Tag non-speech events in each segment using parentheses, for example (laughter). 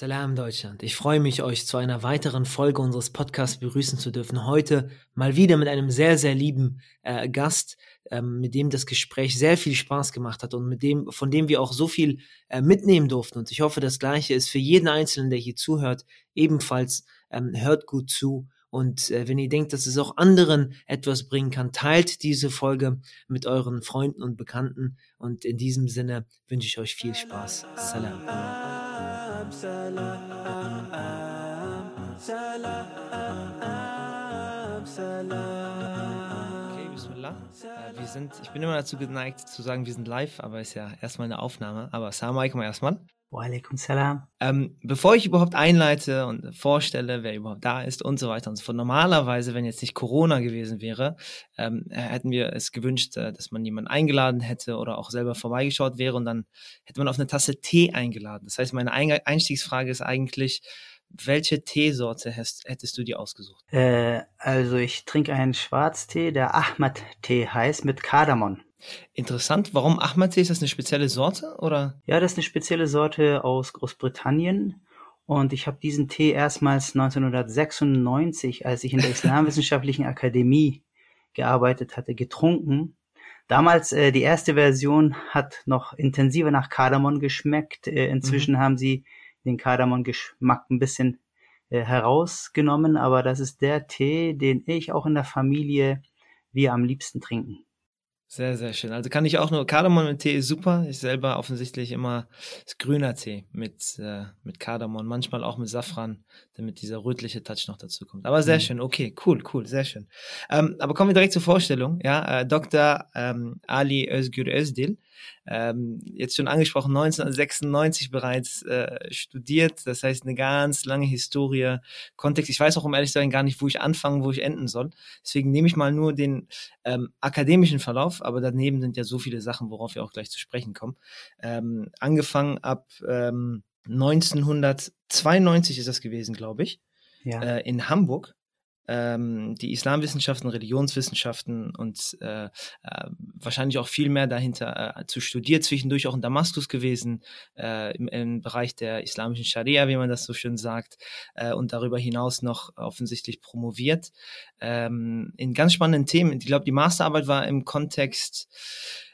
Salam Deutschland. Ich freue mich, euch zu einer weiteren Folge unseres Podcasts begrüßen zu dürfen. Heute mal wieder mit einem sehr, sehr lieben äh, Gast, ähm, mit dem das Gespräch sehr viel Spaß gemacht hat und mit dem, von dem wir auch so viel äh, mitnehmen durften. Und ich hoffe, das Gleiche ist für jeden Einzelnen, der hier zuhört, ebenfalls. Ähm, hört gut zu und äh, wenn ihr denkt, dass es auch anderen etwas bringen kann, teilt diese Folge mit euren Freunden und Bekannten. Und in diesem Sinne wünsche ich euch viel Spaß. Salam. Okay, Bismillah. Äh, wir sind, ich bin immer dazu geneigt zu sagen, wir sind live, aber ist ja erstmal eine Aufnahme. Aber Assalamu alaikum erstmal. Walaikum salam. Ähm, bevor ich überhaupt einleite und vorstelle, wer überhaupt da ist und so weiter und so fort. Normalerweise, wenn jetzt nicht Corona gewesen wäre, ähm, hätten wir es gewünscht, äh, dass man jemanden eingeladen hätte oder auch selber vorbeigeschaut wäre und dann hätte man auf eine Tasse Tee eingeladen. Das heißt, meine Einstiegsfrage ist eigentlich, welche Teesorte hast, hättest du dir ausgesucht? Äh, also ich trinke einen Schwarztee, der Ahmad-Tee heißt, mit Kardamom. Interessant. Warum Ahmad-Tee? Ist das eine spezielle Sorte oder? Ja, das ist eine spezielle Sorte aus Großbritannien. Und ich habe diesen Tee erstmals 1996, als ich in der Islamwissenschaftlichen Akademie gearbeitet hatte, getrunken. Damals äh, die erste Version hat noch intensiver nach Kardamom geschmeckt. Äh, inzwischen mhm. haben sie den Kardamom-Geschmack ein bisschen äh, herausgenommen, aber das ist der Tee, den ich auch in der Familie wir am liebsten trinken. Sehr, sehr schön. Also kann ich auch nur, Kardamom mit Tee ist super. Ich selber offensichtlich immer das grüner Tee mit, äh, mit Kardamom, manchmal auch mit Safran, damit dieser rötliche Touch noch dazu kommt. Aber sehr mhm. schön, okay, cool, cool, sehr schön. Ähm, aber kommen wir direkt zur Vorstellung. Ja, äh, Dr. Ähm, Ali Özgür Özdil ähm, jetzt schon angesprochen, 1996 bereits äh, studiert. Das heißt, eine ganz lange Historie, Kontext. Ich weiß auch, um ehrlich zu sein, gar nicht, wo ich anfangen, wo ich enden soll. Deswegen nehme ich mal nur den ähm, akademischen Verlauf, aber daneben sind ja so viele Sachen, worauf wir auch gleich zu sprechen kommen. Ähm, angefangen ab ähm, 1992 ist das gewesen, glaube ich, ja. äh, in Hamburg ähm, die Islamwissenschaften, Religionswissenschaften und äh, äh, wahrscheinlich auch viel mehr dahinter äh, zu studieren, zwischendurch auch in Damaskus gewesen, äh, im, im Bereich der islamischen Scharia, wie man das so schön sagt, äh, und darüber hinaus noch offensichtlich promoviert. Ähm, in ganz spannenden Themen. Ich glaube, die Masterarbeit war im Kontext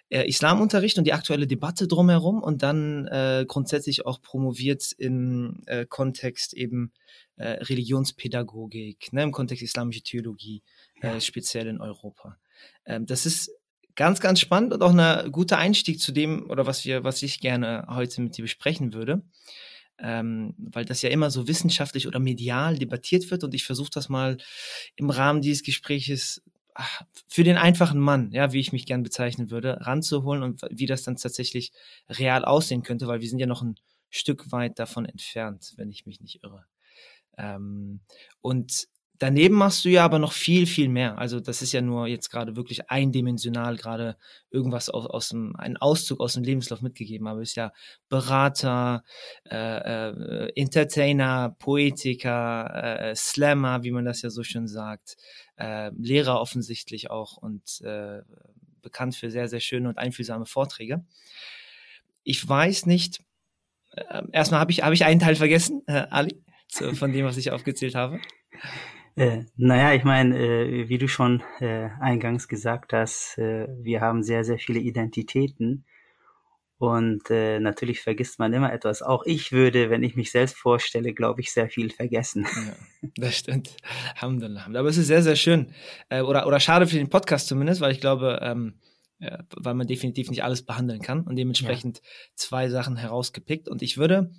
äh, Islamunterricht und die aktuelle Debatte drumherum und dann äh, grundsätzlich auch promoviert im äh, Kontext eben äh, Religionspädagogik, ne, im Kontext islamische Theologie, äh, ja. speziell in Europa. Ähm, das ist ganz, ganz spannend und auch ein guter Einstieg zu dem, oder was wir, was ich gerne heute mit dir besprechen würde. Ähm, weil das ja immer so wissenschaftlich oder medial debattiert wird und ich versuche das mal im Rahmen dieses Gespräches für den einfachen Mann, ja, wie ich mich gern bezeichnen würde, ranzuholen und wie das dann tatsächlich real aussehen könnte, weil wir sind ja noch ein Stück weit davon entfernt, wenn ich mich nicht irre. Ähm, und daneben machst du ja aber noch viel, viel mehr. Also das ist ja nur jetzt gerade wirklich eindimensional gerade irgendwas aus, aus dem, ein Auszug aus dem Lebenslauf mitgegeben, aber ist ja Berater, äh, äh, Entertainer, Poetiker, äh, Slammer, wie man das ja so schön sagt, äh, Lehrer offensichtlich auch und äh, bekannt für sehr, sehr schöne und einfühlsame Vorträge. Ich weiß nicht, äh, erstmal habe ich, hab ich einen Teil vergessen, äh, Ali? so, von dem, was ich aufgezählt habe? (laughs) Äh, naja, ich meine, äh, wie du schon äh, eingangs gesagt hast, äh, wir haben sehr, sehr viele Identitäten. Und äh, natürlich vergisst man immer etwas. Auch ich würde, wenn ich mich selbst vorstelle, glaube ich, sehr viel vergessen. Ja, das stimmt. Alhamdulillah. Aber es ist sehr, sehr schön. Äh, oder, oder schade für den Podcast zumindest, weil ich glaube, ähm, ja, weil man definitiv nicht alles behandeln kann und dementsprechend ja. zwei Sachen herausgepickt. Und ich würde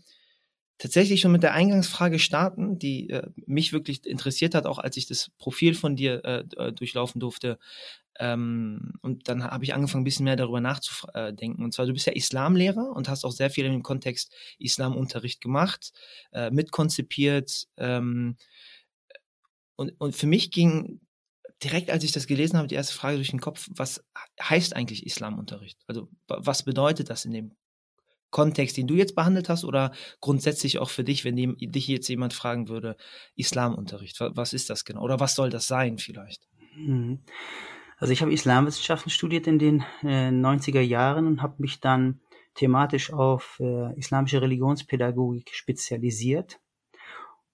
tatsächlich schon mit der Eingangsfrage starten, die äh, mich wirklich interessiert hat, auch als ich das Profil von dir äh, äh durchlaufen durfte. Ähm, und dann habe ich angefangen, ein bisschen mehr darüber nachzudenken. Und zwar, du bist ja Islamlehrer und hast auch sehr viel im Kontext Islamunterricht gemacht, äh, mitkonzipiert. Ähm, und, und für mich ging direkt, als ich das gelesen habe, die erste Frage durch den Kopf, was heißt eigentlich Islamunterricht? Also was bedeutet das in dem Kontext, den du jetzt behandelt hast, oder grundsätzlich auch für dich, wenn dich jetzt jemand fragen würde, Islamunterricht, was ist das genau? Oder was soll das sein vielleicht? Mhm. Also ich habe Islamwissenschaften studiert in den äh, 90er Jahren und habe mich dann thematisch auf äh, islamische Religionspädagogik spezialisiert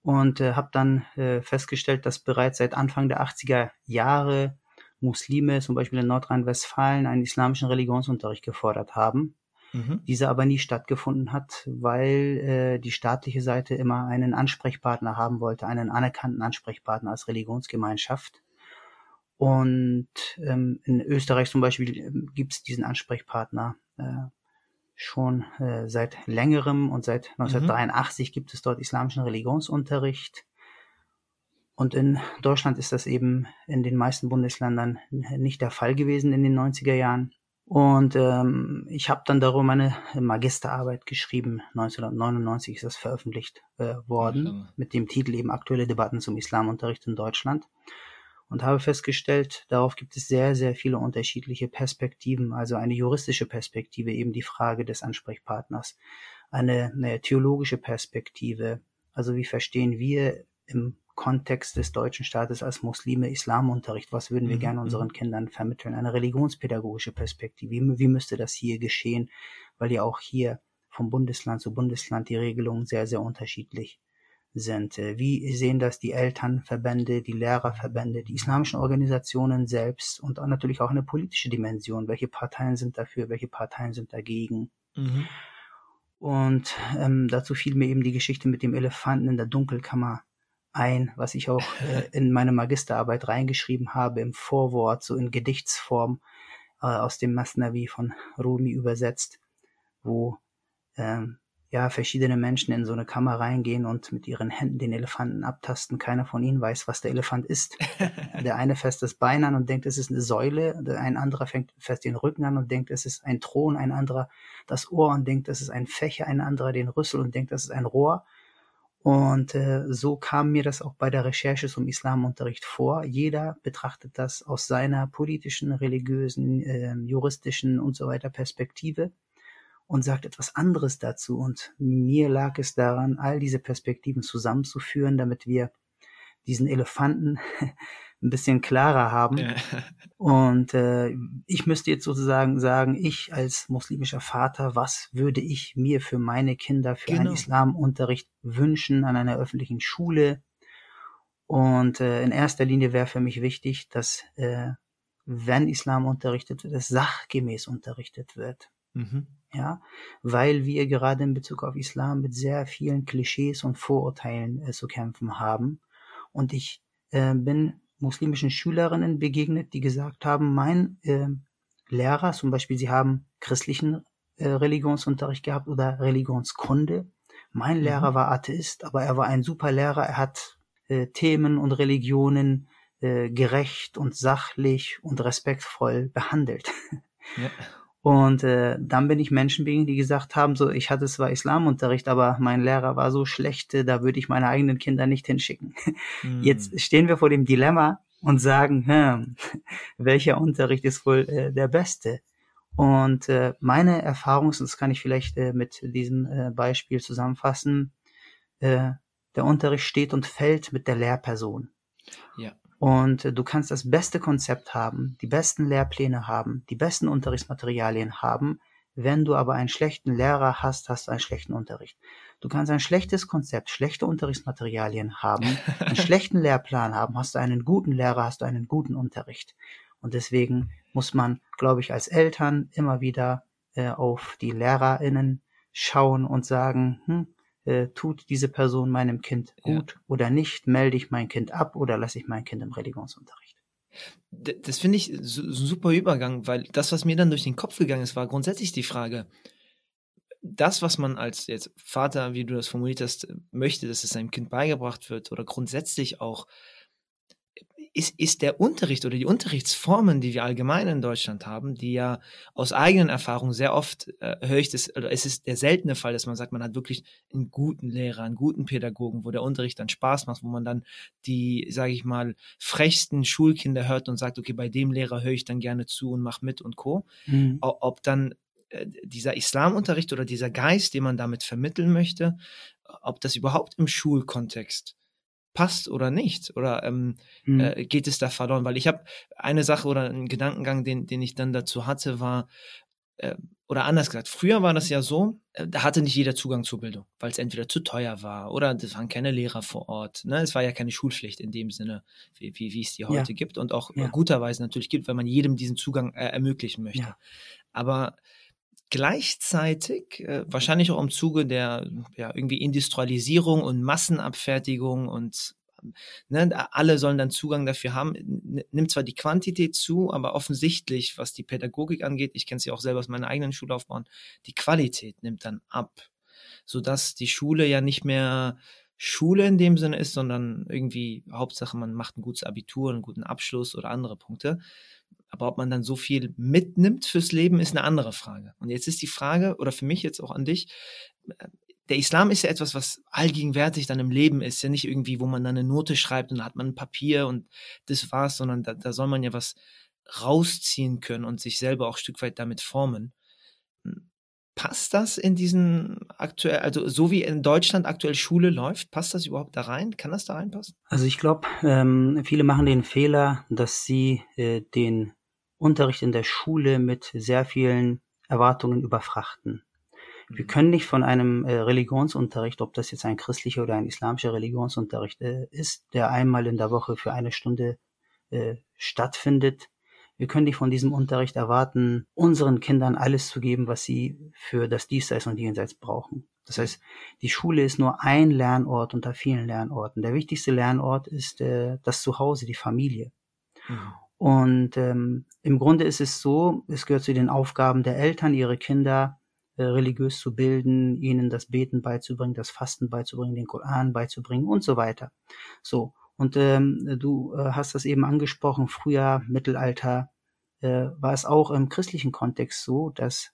und äh, habe dann äh, festgestellt, dass bereits seit Anfang der 80er Jahre Muslime, zum Beispiel in Nordrhein-Westfalen, einen islamischen Religionsunterricht gefordert haben. Mhm. Dieser aber nie stattgefunden hat, weil äh, die staatliche Seite immer einen Ansprechpartner haben wollte, einen anerkannten Ansprechpartner als Religionsgemeinschaft. Und ähm, in Österreich zum Beispiel ähm, gibt es diesen Ansprechpartner äh, schon äh, seit längerem und seit 1983 mhm. gibt es dort islamischen Religionsunterricht. Und in Deutschland ist das eben in den meisten Bundesländern nicht der Fall gewesen in den 90er Jahren. Und ähm, ich habe dann darüber meine Magisterarbeit geschrieben. 1999 ist das veröffentlicht äh, worden, ja. mit dem Titel eben Aktuelle Debatten zum Islamunterricht in Deutschland und habe festgestellt, darauf gibt es sehr, sehr viele unterschiedliche Perspektiven, also eine juristische Perspektive, eben die Frage des Ansprechpartners, eine, eine theologische Perspektive, also wie verstehen wir im Kontext des deutschen Staates als Muslime Islamunterricht, was würden wir mhm. gerne unseren mhm. Kindern vermitteln, eine religionspädagogische Perspektive, wie, wie müsste das hier geschehen, weil ja auch hier vom Bundesland zu Bundesland die Regelungen sehr, sehr unterschiedlich sind. Äh, wie sehen das die Elternverbände, die Lehrerverbände, die islamischen Organisationen selbst und auch natürlich auch eine politische Dimension. Welche Parteien sind dafür, welche Parteien sind dagegen? Mhm. Und ähm, dazu fiel mir eben die Geschichte mit dem Elefanten in der Dunkelkammer ein, was ich auch äh, in meine Magisterarbeit reingeschrieben habe, im Vorwort, so in Gedichtsform äh, aus dem Masnavi von Rumi übersetzt, wo ähm, ja, verschiedene Menschen in so eine Kammer reingehen und mit ihren Händen den Elefanten abtasten. Keiner von ihnen weiß, was der Elefant ist. (laughs) der eine fässt das Bein an und denkt, es ist eine Säule. Ein anderer fängt fest den Rücken an und denkt, es ist ein Thron. Ein anderer das Ohr und denkt, es ist ein Fächer. Ein anderer den Rüssel und denkt, das ist ein Rohr. Und äh, so kam mir das auch bei der Recherche zum Islamunterricht vor. Jeder betrachtet das aus seiner politischen, religiösen, äh, juristischen und so weiter Perspektive und sagt etwas anderes dazu. Und mir lag es daran, all diese Perspektiven zusammenzuführen, damit wir diesen Elefanten (laughs) ein bisschen klarer haben. Ja. Und äh, ich müsste jetzt sozusagen sagen, ich als muslimischer Vater, was würde ich mir für meine Kinder für genau. einen Islamunterricht wünschen an einer öffentlichen Schule? Und äh, in erster Linie wäre für mich wichtig, dass äh, wenn Islam unterrichtet wird, es sachgemäß unterrichtet wird. Mhm ja, weil wir gerade in Bezug auf Islam mit sehr vielen Klischees und Vorurteilen äh, zu kämpfen haben. Und ich äh, bin muslimischen Schülerinnen begegnet, die gesagt haben, mein äh, Lehrer, zum Beispiel, sie haben christlichen äh, Religionsunterricht gehabt oder Religionskunde. Mein mhm. Lehrer war Atheist, aber er war ein super Lehrer. Er hat äh, Themen und Religionen äh, gerecht und sachlich und respektvoll behandelt. Ja. (laughs) Und äh, dann bin ich Menschen begegnet, die gesagt haben, so ich hatte zwar Islamunterricht, aber mein Lehrer war so schlecht, äh, da würde ich meine eigenen Kinder nicht hinschicken. Mm. Jetzt stehen wir vor dem Dilemma und sagen, hm, (laughs) welcher Unterricht ist wohl äh, der beste? Und äh, meine Erfahrung, das kann ich vielleicht äh, mit diesem äh, Beispiel zusammenfassen, äh, der Unterricht steht und fällt mit der Lehrperson. Ja. Und äh, du kannst das beste Konzept haben, die besten Lehrpläne haben, die besten Unterrichtsmaterialien haben. Wenn du aber einen schlechten Lehrer hast, hast du einen schlechten Unterricht. Du kannst ein schlechtes Konzept, schlechte Unterrichtsmaterialien haben, einen (laughs) schlechten Lehrplan haben, hast du einen guten Lehrer, hast du einen guten Unterricht. Und deswegen muss man, glaube ich, als Eltern immer wieder äh, auf die LehrerInnen schauen und sagen, hm, äh, tut diese Person meinem Kind gut ja. oder nicht, melde ich mein Kind ab oder lasse ich mein Kind im Religionsunterricht. Das finde ich so, ein super Übergang, weil das, was mir dann durch den Kopf gegangen ist, war grundsätzlich die Frage, das, was man als jetzt Vater, wie du das formuliert hast, möchte, dass es seinem Kind beigebracht wird oder grundsätzlich auch ist, ist der Unterricht oder die Unterrichtsformen, die wir allgemein in Deutschland haben, die ja aus eigenen Erfahrungen sehr oft äh, höre ich das, oder es ist der seltene Fall, dass man sagt, man hat wirklich einen guten Lehrer, einen guten Pädagogen, wo der Unterricht dann Spaß macht, wo man dann die, sage ich mal, frechsten Schulkinder hört und sagt, okay, bei dem Lehrer höre ich dann gerne zu und mach mit und co. Mhm. Ob dann äh, dieser Islamunterricht oder dieser Geist, den man damit vermitteln möchte, ob das überhaupt im Schulkontext passt oder nicht? Oder ähm, mhm. äh, geht es da verloren? Weil ich habe eine Sache oder einen Gedankengang, den, den ich dann dazu hatte, war, äh, oder anders gesagt, früher war das ja so, äh, da hatte nicht jeder Zugang zur Bildung, weil es entweder zu teuer war oder es waren keine Lehrer vor Ort. Ne? Es war ja keine Schulpflicht in dem Sinne, wie, wie, wie es die heute ja. gibt und auch ja. guterweise natürlich gibt, weil man jedem diesen Zugang äh, ermöglichen möchte. Ja. Aber gleichzeitig, äh, wahrscheinlich auch im Zuge der ja, irgendwie Industrialisierung und Massenabfertigung und ne, alle sollen dann Zugang dafür haben. Nimmt zwar die Quantität zu, aber offensichtlich, was die Pädagogik angeht, ich kenne sie auch selber aus meiner eigenen Schullaufbahn, die Qualität nimmt dann ab, sodass die Schule ja nicht mehr Schule in dem Sinne ist, sondern irgendwie Hauptsache, man macht ein gutes Abitur, einen guten Abschluss oder andere Punkte. Aber ob man dann so viel mitnimmt fürs Leben, ist eine andere Frage. Und jetzt ist die Frage, oder für mich jetzt auch an dich, der Islam ist ja etwas, was allgegenwärtig dann im Leben ist. Ja nicht irgendwie, wo man dann eine Note schreibt und dann hat man ein Papier und das war's, sondern da, da soll man ja was rausziehen können und sich selber auch ein Stück weit damit formen. Hm, passt das in diesen aktuell, also so wie in Deutschland aktuell Schule läuft, passt das überhaupt da rein? Kann das da reinpassen? Also ich glaube, ähm, viele machen den Fehler, dass sie äh, den Unterricht in der Schule mit sehr vielen Erwartungen überfrachten. Wir können nicht von einem äh, Religionsunterricht, ob das jetzt ein christlicher oder ein islamischer Religionsunterricht äh, ist, der einmal in der Woche für eine Stunde äh, stattfindet, wir können nicht von diesem Unterricht erwarten, unseren Kindern alles zu geben, was sie für das Diesseits und Jenseits brauchen. Das heißt, die Schule ist nur ein Lernort unter vielen Lernorten. Der wichtigste Lernort ist äh, das Zuhause, die Familie. Mhm. Und ähm, im Grunde ist es so, es gehört zu den Aufgaben der Eltern, ihre Kinder äh, religiös zu bilden, ihnen das Beten beizubringen, das Fasten beizubringen, den Koran beizubringen und so weiter. So. Und ähm, du äh, hast das eben angesprochen, früher, Mittelalter, äh, war es auch im christlichen Kontext so, dass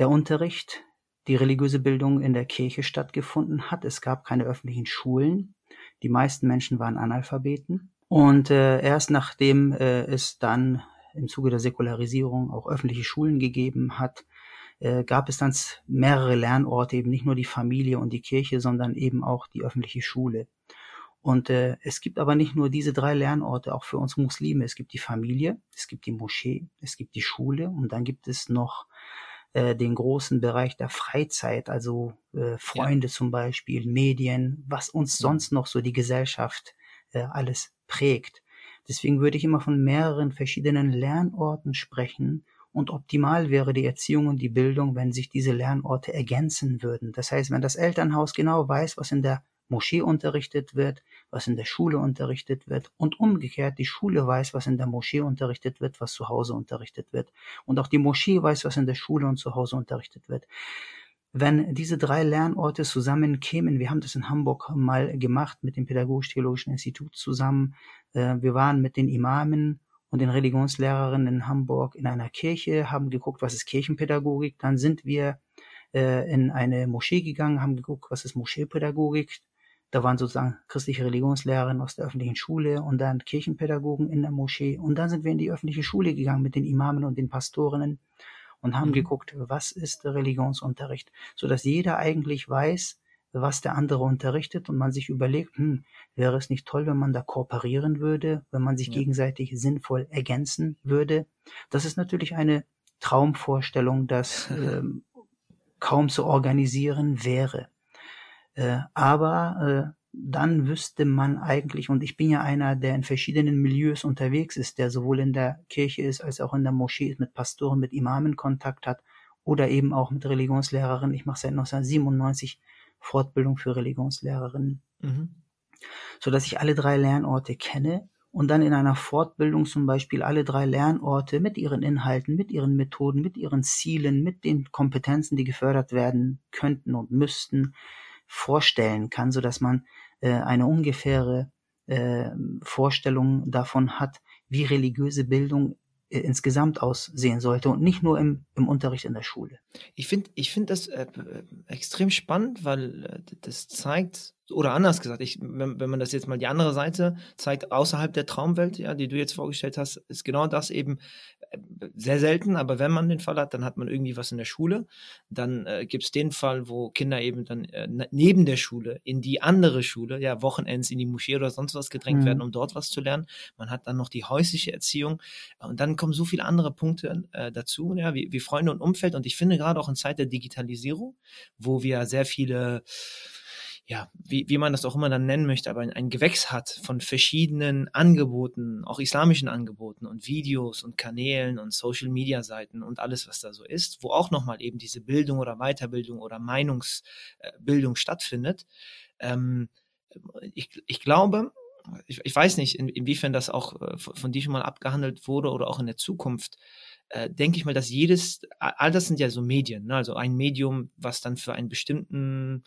der Unterricht, die religiöse Bildung in der Kirche stattgefunden hat. Es gab keine öffentlichen Schulen. Die meisten Menschen waren Analphabeten. Und äh, erst nachdem äh, es dann im Zuge der Säkularisierung auch öffentliche Schulen gegeben hat, äh, gab es dann mehrere Lernorte, eben nicht nur die Familie und die Kirche, sondern eben auch die öffentliche Schule. Und äh, es gibt aber nicht nur diese drei Lernorte, auch für uns Muslime. Es gibt die Familie, es gibt die Moschee, es gibt die Schule und dann gibt es noch äh, den großen Bereich der Freizeit, also äh, Freunde ja. zum Beispiel, Medien, was uns sonst noch so die Gesellschaft äh, alles prägt. Deswegen würde ich immer von mehreren verschiedenen Lernorten sprechen und optimal wäre die Erziehung und die Bildung, wenn sich diese Lernorte ergänzen würden. Das heißt, wenn das Elternhaus genau weiß, was in der Moschee unterrichtet wird, was in der Schule unterrichtet wird und umgekehrt die Schule weiß, was in der Moschee unterrichtet wird, was zu Hause unterrichtet wird und auch die Moschee weiß, was in der Schule und zu Hause unterrichtet wird. Wenn diese drei Lernorte zusammenkämen, wir haben das in Hamburg mal gemacht mit dem Pädagogisch-Theologischen Institut zusammen, äh, wir waren mit den Imamen und den Religionslehrerinnen in Hamburg in einer Kirche, haben geguckt, was ist Kirchenpädagogik. Dann sind wir äh, in eine Moschee gegangen, haben geguckt, was ist Moscheepädagogik. Da waren sozusagen christliche Religionslehrerinnen aus der öffentlichen Schule und dann Kirchenpädagogen in der Moschee. Und dann sind wir in die öffentliche Schule gegangen mit den Imamen und den Pastorinnen und haben mhm. geguckt, was ist Religionsunterricht, so dass jeder eigentlich weiß, was der andere unterrichtet und man sich überlegt, hm, wäre es nicht toll, wenn man da kooperieren würde, wenn man sich ja. gegenseitig sinnvoll ergänzen würde. Das ist natürlich eine Traumvorstellung, das (laughs) ähm, kaum zu organisieren wäre. Äh, aber äh, dann wüsste man eigentlich, und ich bin ja einer, der in verschiedenen Milieus unterwegs ist, der sowohl in der Kirche ist als auch in der Moschee ist, mit Pastoren, mit Imamen Kontakt hat oder eben auch mit Religionslehrerinnen. Ich mache seit 1997 Fortbildung für Religionslehrerinnen, mhm. so dass ich alle drei Lernorte kenne und dann in einer Fortbildung zum Beispiel alle drei Lernorte mit ihren Inhalten, mit ihren Methoden, mit ihren Zielen, mit den Kompetenzen, die gefördert werden könnten und müssten, vorstellen kann, so dass man äh, eine ungefähre äh, Vorstellung davon hat, wie religiöse Bildung äh, insgesamt aussehen sollte und nicht nur im, im Unterricht in der Schule. Ich finde ich find das äh, extrem spannend, weil äh, das zeigt, oder anders gesagt, ich, wenn, wenn man das jetzt mal die andere Seite zeigt, außerhalb der Traumwelt, ja, die du jetzt vorgestellt hast, ist genau das eben äh, sehr selten, aber wenn man den Fall hat, dann hat man irgendwie was in der Schule. Dann äh, gibt es den Fall, wo Kinder eben dann äh, neben der Schule in die andere Schule, ja, Wochenends in die Moschee oder sonst was gedrängt mhm. werden, um dort was zu lernen. Man hat dann noch die häusliche Erziehung und dann kommen so viele andere Punkte äh, dazu, ja, wie, wie Freunde und Umfeld. Und ich finde gerade auch in Zeit der Digitalisierung, wo wir sehr viele ja, wie, wie man das auch immer dann nennen möchte, aber ein, ein Gewächs hat von verschiedenen Angeboten, auch islamischen Angeboten und Videos und Kanälen und Social Media Seiten und alles, was da so ist, wo auch nochmal eben diese Bildung oder Weiterbildung oder Meinungsbildung stattfindet. Ähm, ich, ich glaube, ich, ich weiß nicht, in, inwiefern das auch äh, von dir schon mal abgehandelt wurde oder auch in der Zukunft, äh, denke ich mal, dass jedes, all das sind ja so Medien, ne? also ein Medium, was dann für einen bestimmten,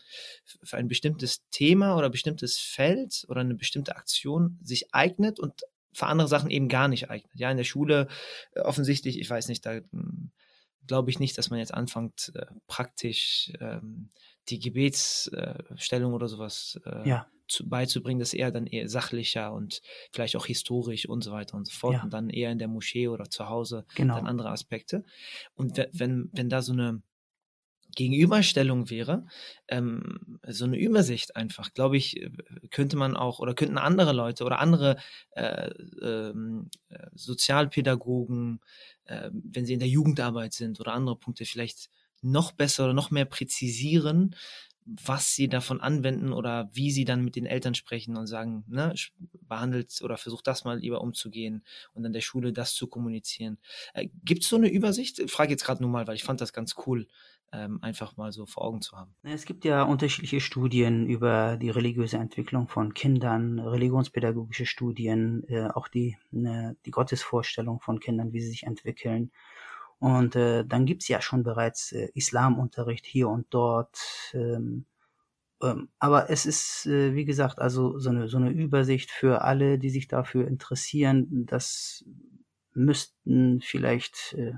für ein bestimmtes Thema oder bestimmtes Feld oder eine bestimmte Aktion sich eignet und für andere Sachen eben gar nicht eignet. Ja, in der Schule äh, offensichtlich, ich weiß nicht, da hm, glaube ich nicht, dass man jetzt anfängt, äh, praktisch ähm, die Gebetsstellung äh, oder sowas äh, ja zu, beizubringen, das eher dann eher sachlicher und vielleicht auch historisch und so weiter und so fort. Ja. Und dann eher in der Moschee oder zu Hause genau. dann andere Aspekte. Und wenn, wenn da so eine Gegenüberstellung wäre, ähm, so eine Übersicht einfach, glaube ich, äh, könnte man auch oder könnten andere Leute oder andere äh, äh, Sozialpädagogen, äh, wenn sie in der Jugendarbeit sind oder andere Punkte vielleicht noch besser oder noch mehr präzisieren, was sie davon anwenden oder wie sie dann mit den Eltern sprechen und sagen, ne, behandelt oder versucht das mal lieber umzugehen und an der Schule das zu kommunizieren. Äh, Gibt es so eine Übersicht? Ich frage jetzt gerade nur mal, weil ich fand das ganz cool, ähm, einfach mal so vor Augen zu haben. Es gibt ja unterschiedliche Studien über die religiöse Entwicklung von Kindern, religionspädagogische Studien, äh, auch die, ne, die Gottesvorstellung von Kindern, wie sie sich entwickeln. Und äh, dann gibt's ja schon bereits äh, Islamunterricht hier und dort. Ähm, ähm, aber es ist, äh, wie gesagt, also so eine, so eine Übersicht für alle, die sich dafür interessieren. Das müssten vielleicht äh,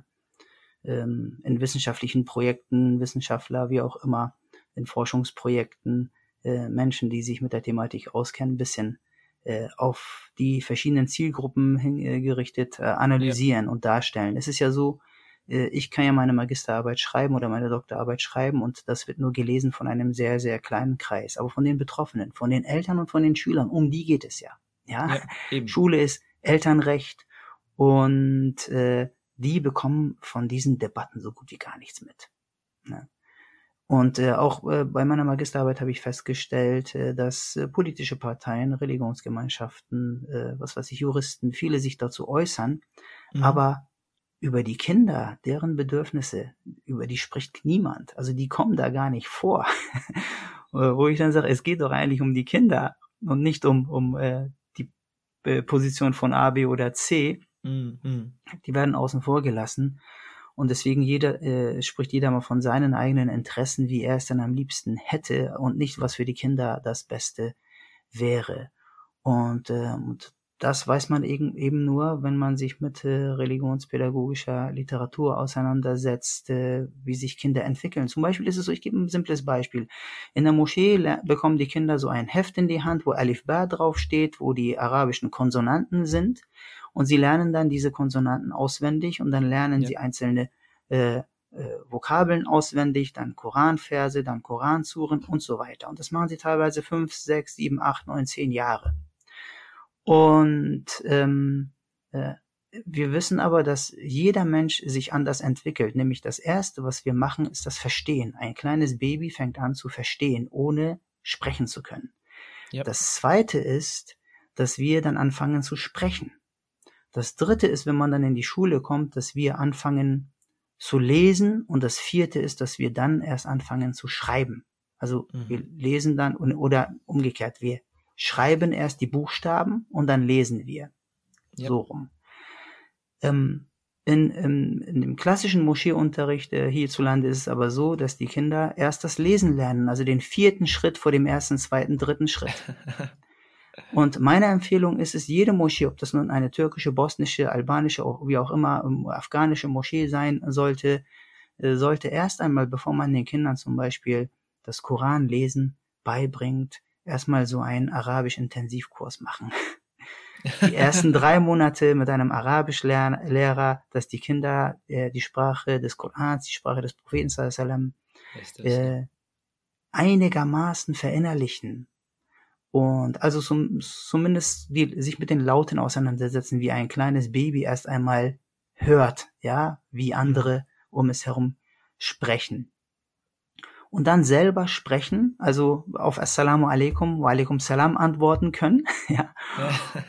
ähm, in wissenschaftlichen Projekten, Wissenschaftler, wie auch immer, in Forschungsprojekten, äh, Menschen, die sich mit der Thematik auskennen, ein bisschen äh, auf die verschiedenen Zielgruppen hingerichtet äh, analysieren ja. und darstellen. Es ist ja so, äh, ich kann ja meine Magisterarbeit schreiben oder meine Doktorarbeit schreiben und das wird nur gelesen von einem sehr, sehr kleinen Kreis. Aber von den Betroffenen, von den Eltern und von den Schülern, um die geht es ja. Ja, ja Schule ist Elternrecht und äh, die bekommen von diesen Debatten so gut wie gar nichts mit. Ne? Und äh, auch äh, bei meiner Magisterarbeit habe ich festgestellt, äh, dass äh, politische Parteien, Religionsgemeinschaften, äh, was weiß ich, Juristen, viele sich dazu äußern, mhm. aber über die Kinder, deren Bedürfnisse, über die spricht niemand. Also die kommen da gar nicht vor. (laughs) Wo ich dann sage, es geht doch eigentlich um die Kinder und nicht um, um äh, die äh, Position von A, B oder C. Mhm. Die werden außen vor gelassen. Und deswegen jeder, äh, spricht jeder mal von seinen eigenen Interessen, wie er es dann am liebsten hätte und nicht, was für die Kinder das Beste wäre. Und, äh, und das weiß man eben nur, wenn man sich mit äh, religionspädagogischer Literatur auseinandersetzt, äh, wie sich Kinder entwickeln. Zum Beispiel ist es so, ich gebe ein simples Beispiel. In der Moschee bekommen die Kinder so ein Heft in die Hand, wo Alif Ba draufsteht, wo die arabischen Konsonanten sind. Und sie lernen dann diese Konsonanten auswendig und dann lernen ja. sie einzelne äh, äh, Vokabeln auswendig, dann Koranverse, dann Koransuren und so weiter. Und das machen sie teilweise fünf, sechs, sieben, acht, neun, zehn Jahre. Und ähm, äh, wir wissen aber, dass jeder Mensch sich anders entwickelt. Nämlich das Erste, was wir machen, ist das Verstehen. Ein kleines Baby fängt an zu verstehen, ohne sprechen zu können. Yep. Das Zweite ist, dass wir dann anfangen zu sprechen. Das Dritte ist, wenn man dann in die Schule kommt, dass wir anfangen zu lesen. Und das Vierte ist, dass wir dann erst anfangen zu schreiben. Also mhm. wir lesen dann oder umgekehrt, wir schreiben erst die Buchstaben und dann lesen wir. Ja. So rum. Ähm, in, in, in dem klassischen Moscheeunterricht äh, hierzulande ist es aber so, dass die Kinder erst das Lesen lernen, also den vierten Schritt vor dem ersten, zweiten, dritten Schritt. (laughs) Und meine Empfehlung ist es, jede Moschee, ob das nun eine türkische, bosnische, albanische, wie auch immer, ähm, afghanische Moschee sein sollte, äh, sollte erst einmal, bevor man den Kindern zum Beispiel das Koran lesen beibringt, erstmal so einen Arabisch-Intensivkurs machen. Die ersten drei (laughs) Monate mit einem Arabisch-Lehrer, dass die Kinder äh, die Sprache des Korans, die Sprache des Propheten sallam, äh, einigermaßen verinnerlichen. Und also zum, zumindest die, sich mit den Lauten auseinandersetzen, wie ein kleines Baby erst einmal hört, ja, wie andere um es herum sprechen. Und dann selber sprechen, also auf Assalamu alaikum, wa alaikum salam antworten können, (laughs) ja.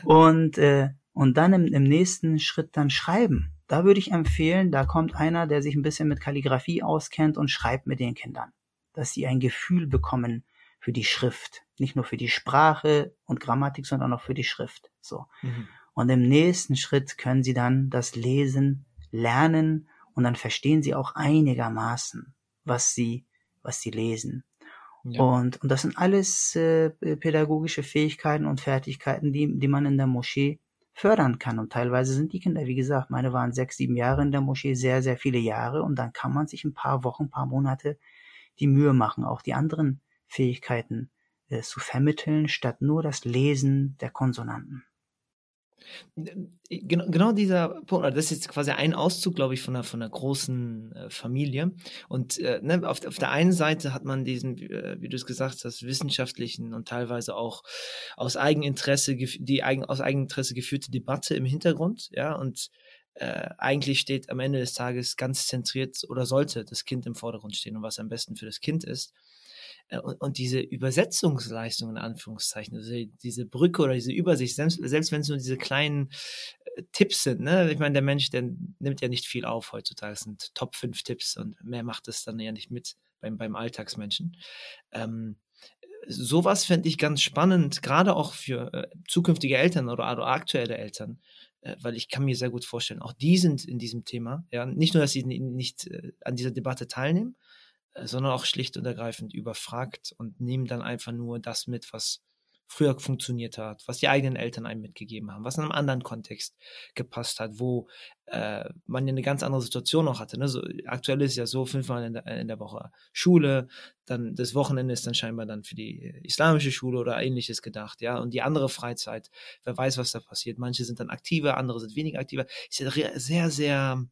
Und, äh, und dann im, im nächsten Schritt dann schreiben. Da würde ich empfehlen, da kommt einer, der sich ein bisschen mit Kalligrafie auskennt und schreibt mit den Kindern, dass sie ein Gefühl bekommen für die Schrift. Nicht nur für die Sprache und Grammatik, sondern auch für die Schrift. So. Mhm. Und im nächsten Schritt können sie dann das Lesen lernen und dann verstehen sie auch einigermaßen, was sie, was sie lesen. Ja. Und, und das sind alles äh, pädagogische Fähigkeiten und Fertigkeiten, die, die man in der Moschee fördern kann. Und teilweise sind die Kinder, wie gesagt, meine waren sechs, sieben Jahre in der Moschee, sehr, sehr viele Jahre. Und dann kann man sich ein paar Wochen, ein paar Monate die Mühe machen, auch die anderen Fähigkeiten äh, zu vermitteln, statt nur das Lesen der Konsonanten. Genau, genau dieser Punkt, das ist jetzt quasi ein Auszug, glaube ich, von einer, von einer großen äh, Familie. Und äh, ne, auf, auf der einen Seite hat man diesen, äh, wie du es gesagt hast, wissenschaftlichen und teilweise auch aus Eigeninteresse, die eigen, aus Eigeninteresse geführte Debatte im Hintergrund, ja, und äh, eigentlich steht am Ende des Tages ganz zentriert oder sollte das Kind im Vordergrund stehen und was am besten für das Kind ist. Äh, und, und diese Übersetzungsleistung in Anführungszeichen, also diese Brücke oder diese Übersicht, selbst, selbst wenn es nur diese kleinen äh, Tipps sind, ne? Ich meine, der Mensch, der nimmt ja nicht viel auf heutzutage. Es sind Top 5 Tipps und mehr macht es dann ja nicht mit beim, beim Alltagsmenschen. Ähm, sowas fände ich ganz spannend, gerade auch für äh, zukünftige Eltern oder, oder aktuelle Eltern, äh, weil ich kann mir sehr gut vorstellen, auch die sind in diesem Thema. Ja, nicht nur, dass sie nicht an dieser Debatte teilnehmen, sondern auch schlicht und ergreifend überfragt und nehmen dann einfach nur das mit, was früher funktioniert hat, was die eigenen Eltern einem mitgegeben haben, was in einem anderen Kontext gepasst hat, wo äh, man ja eine ganz andere Situation noch hatte. Ne? So, aktuell ist ja so fünfmal in der, in der Woche Schule, dann das Wochenende ist dann scheinbar dann für die islamische Schule oder ähnliches gedacht, ja. Und die andere Freizeit, wer weiß, was da passiert. Manche sind dann aktiver, andere sind weniger aktiver. Ist ja sehr, sehr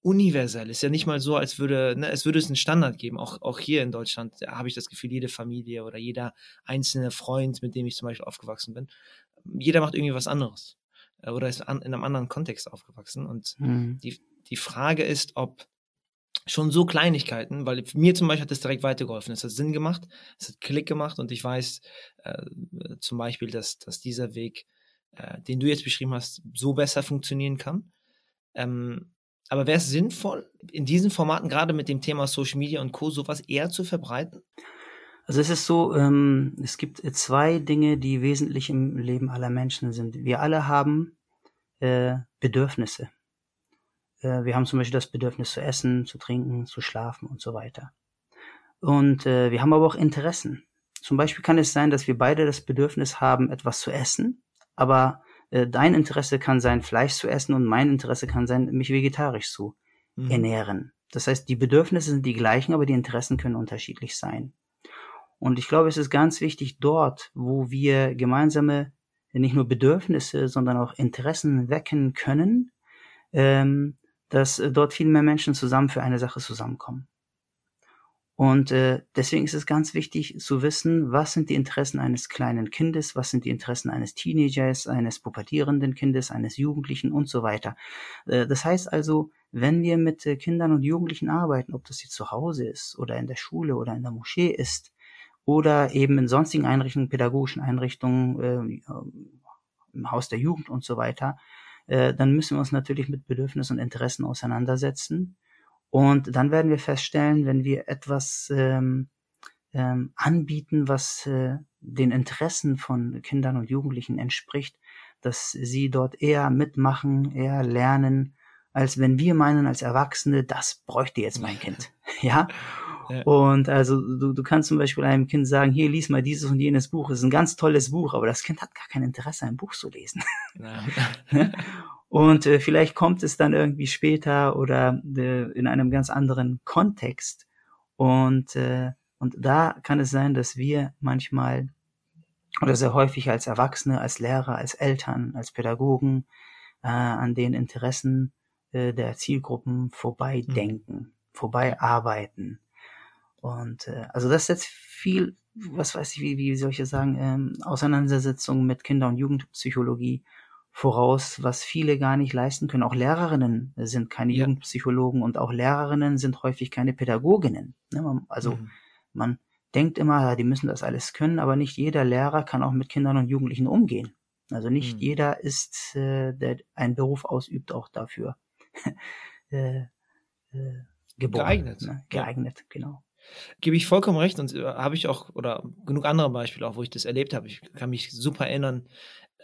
universell. Ist ja nicht mal so, als würde, ne, es würde es einen Standard geben. Auch, auch hier in Deutschland habe ich das Gefühl, jede Familie oder jeder einzelne Freund, mit dem ich zum Beispiel aufgewachsen bin, jeder macht irgendwie was anderes. Äh, oder ist an, in einem anderen Kontext aufgewachsen. Und mhm. die, die Frage ist, ob schon so Kleinigkeiten, weil mir zum Beispiel hat das direkt weitergeholfen. Es hat Sinn gemacht, es hat Klick gemacht und ich weiß äh, zum Beispiel, dass, dass dieser Weg, äh, den du jetzt beschrieben hast, so besser funktionieren kann. Ähm, aber wäre es sinnvoll, in diesen Formaten gerade mit dem Thema Social Media und Co. sowas eher zu verbreiten? Also es ist so, ähm, es gibt zwei Dinge, die wesentlich im Leben aller Menschen sind. Wir alle haben äh, Bedürfnisse. Äh, wir haben zum Beispiel das Bedürfnis zu essen, zu trinken, zu schlafen und so weiter. Und äh, wir haben aber auch Interessen. Zum Beispiel kann es sein, dass wir beide das Bedürfnis haben, etwas zu essen, aber äh, dein Interesse kann sein, Fleisch zu essen und mein Interesse kann sein, mich vegetarisch zu mhm. ernähren. Das heißt, die Bedürfnisse sind die gleichen, aber die Interessen können unterschiedlich sein. Und ich glaube, es ist ganz wichtig, dort, wo wir gemeinsame nicht nur Bedürfnisse, sondern auch Interessen wecken können, ähm, dass dort viel mehr Menschen zusammen für eine Sache zusammenkommen. Und äh, deswegen ist es ganz wichtig zu wissen, was sind die Interessen eines kleinen Kindes, was sind die Interessen eines Teenagers, eines pubertierenden Kindes, eines Jugendlichen und so weiter. Äh, das heißt also, wenn wir mit äh, Kindern und Jugendlichen arbeiten, ob das jetzt zu Hause ist oder in der Schule oder in der Moschee ist oder eben in sonstigen Einrichtungen, pädagogischen Einrichtungen, äh, im Haus der Jugend und so weiter, äh, dann müssen wir uns natürlich mit Bedürfnissen und Interessen auseinandersetzen und dann werden wir feststellen, wenn wir etwas ähm, ähm, anbieten, was äh, den Interessen von Kindern und Jugendlichen entspricht, dass sie dort eher mitmachen, eher lernen, als wenn wir meinen als Erwachsene, das bräuchte jetzt mein Kind. (laughs) ja? ja. Und also du, du kannst zum Beispiel einem Kind sagen, hier lies mal dieses und jenes Buch, es ist ein ganz tolles Buch, aber das Kind hat gar kein Interesse, ein Buch zu lesen. Ja. (laughs) Und äh, vielleicht kommt es dann irgendwie später oder äh, in einem ganz anderen Kontext. Und, äh, und da kann es sein, dass wir manchmal oder sehr häufig als Erwachsene, als Lehrer, als Eltern, als Pädagogen äh, an den Interessen äh, der Zielgruppen vorbeidenken, mhm. vorbeiarbeiten. Und äh, also das setzt viel, was weiß ich, wie, wie soll ich sagen, ähm, Auseinandersetzungen mit Kinder- und Jugendpsychologie voraus, was viele gar nicht leisten können. Auch Lehrerinnen sind keine ja. Jugendpsychologen und auch Lehrerinnen sind häufig keine Pädagoginnen. Ne, also mhm. man denkt immer, ja, die müssen das alles können, aber nicht jeder Lehrer kann auch mit Kindern und Jugendlichen umgehen. Also nicht mhm. jeder ist, äh, der einen Beruf ausübt, auch dafür (laughs) äh, äh, geboren. Geeignet. Ne? Geeignet, ja. genau. Gebe ich vollkommen recht und äh, habe ich auch, oder genug andere Beispiele auch, wo ich das erlebt habe. Ich kann mich super erinnern,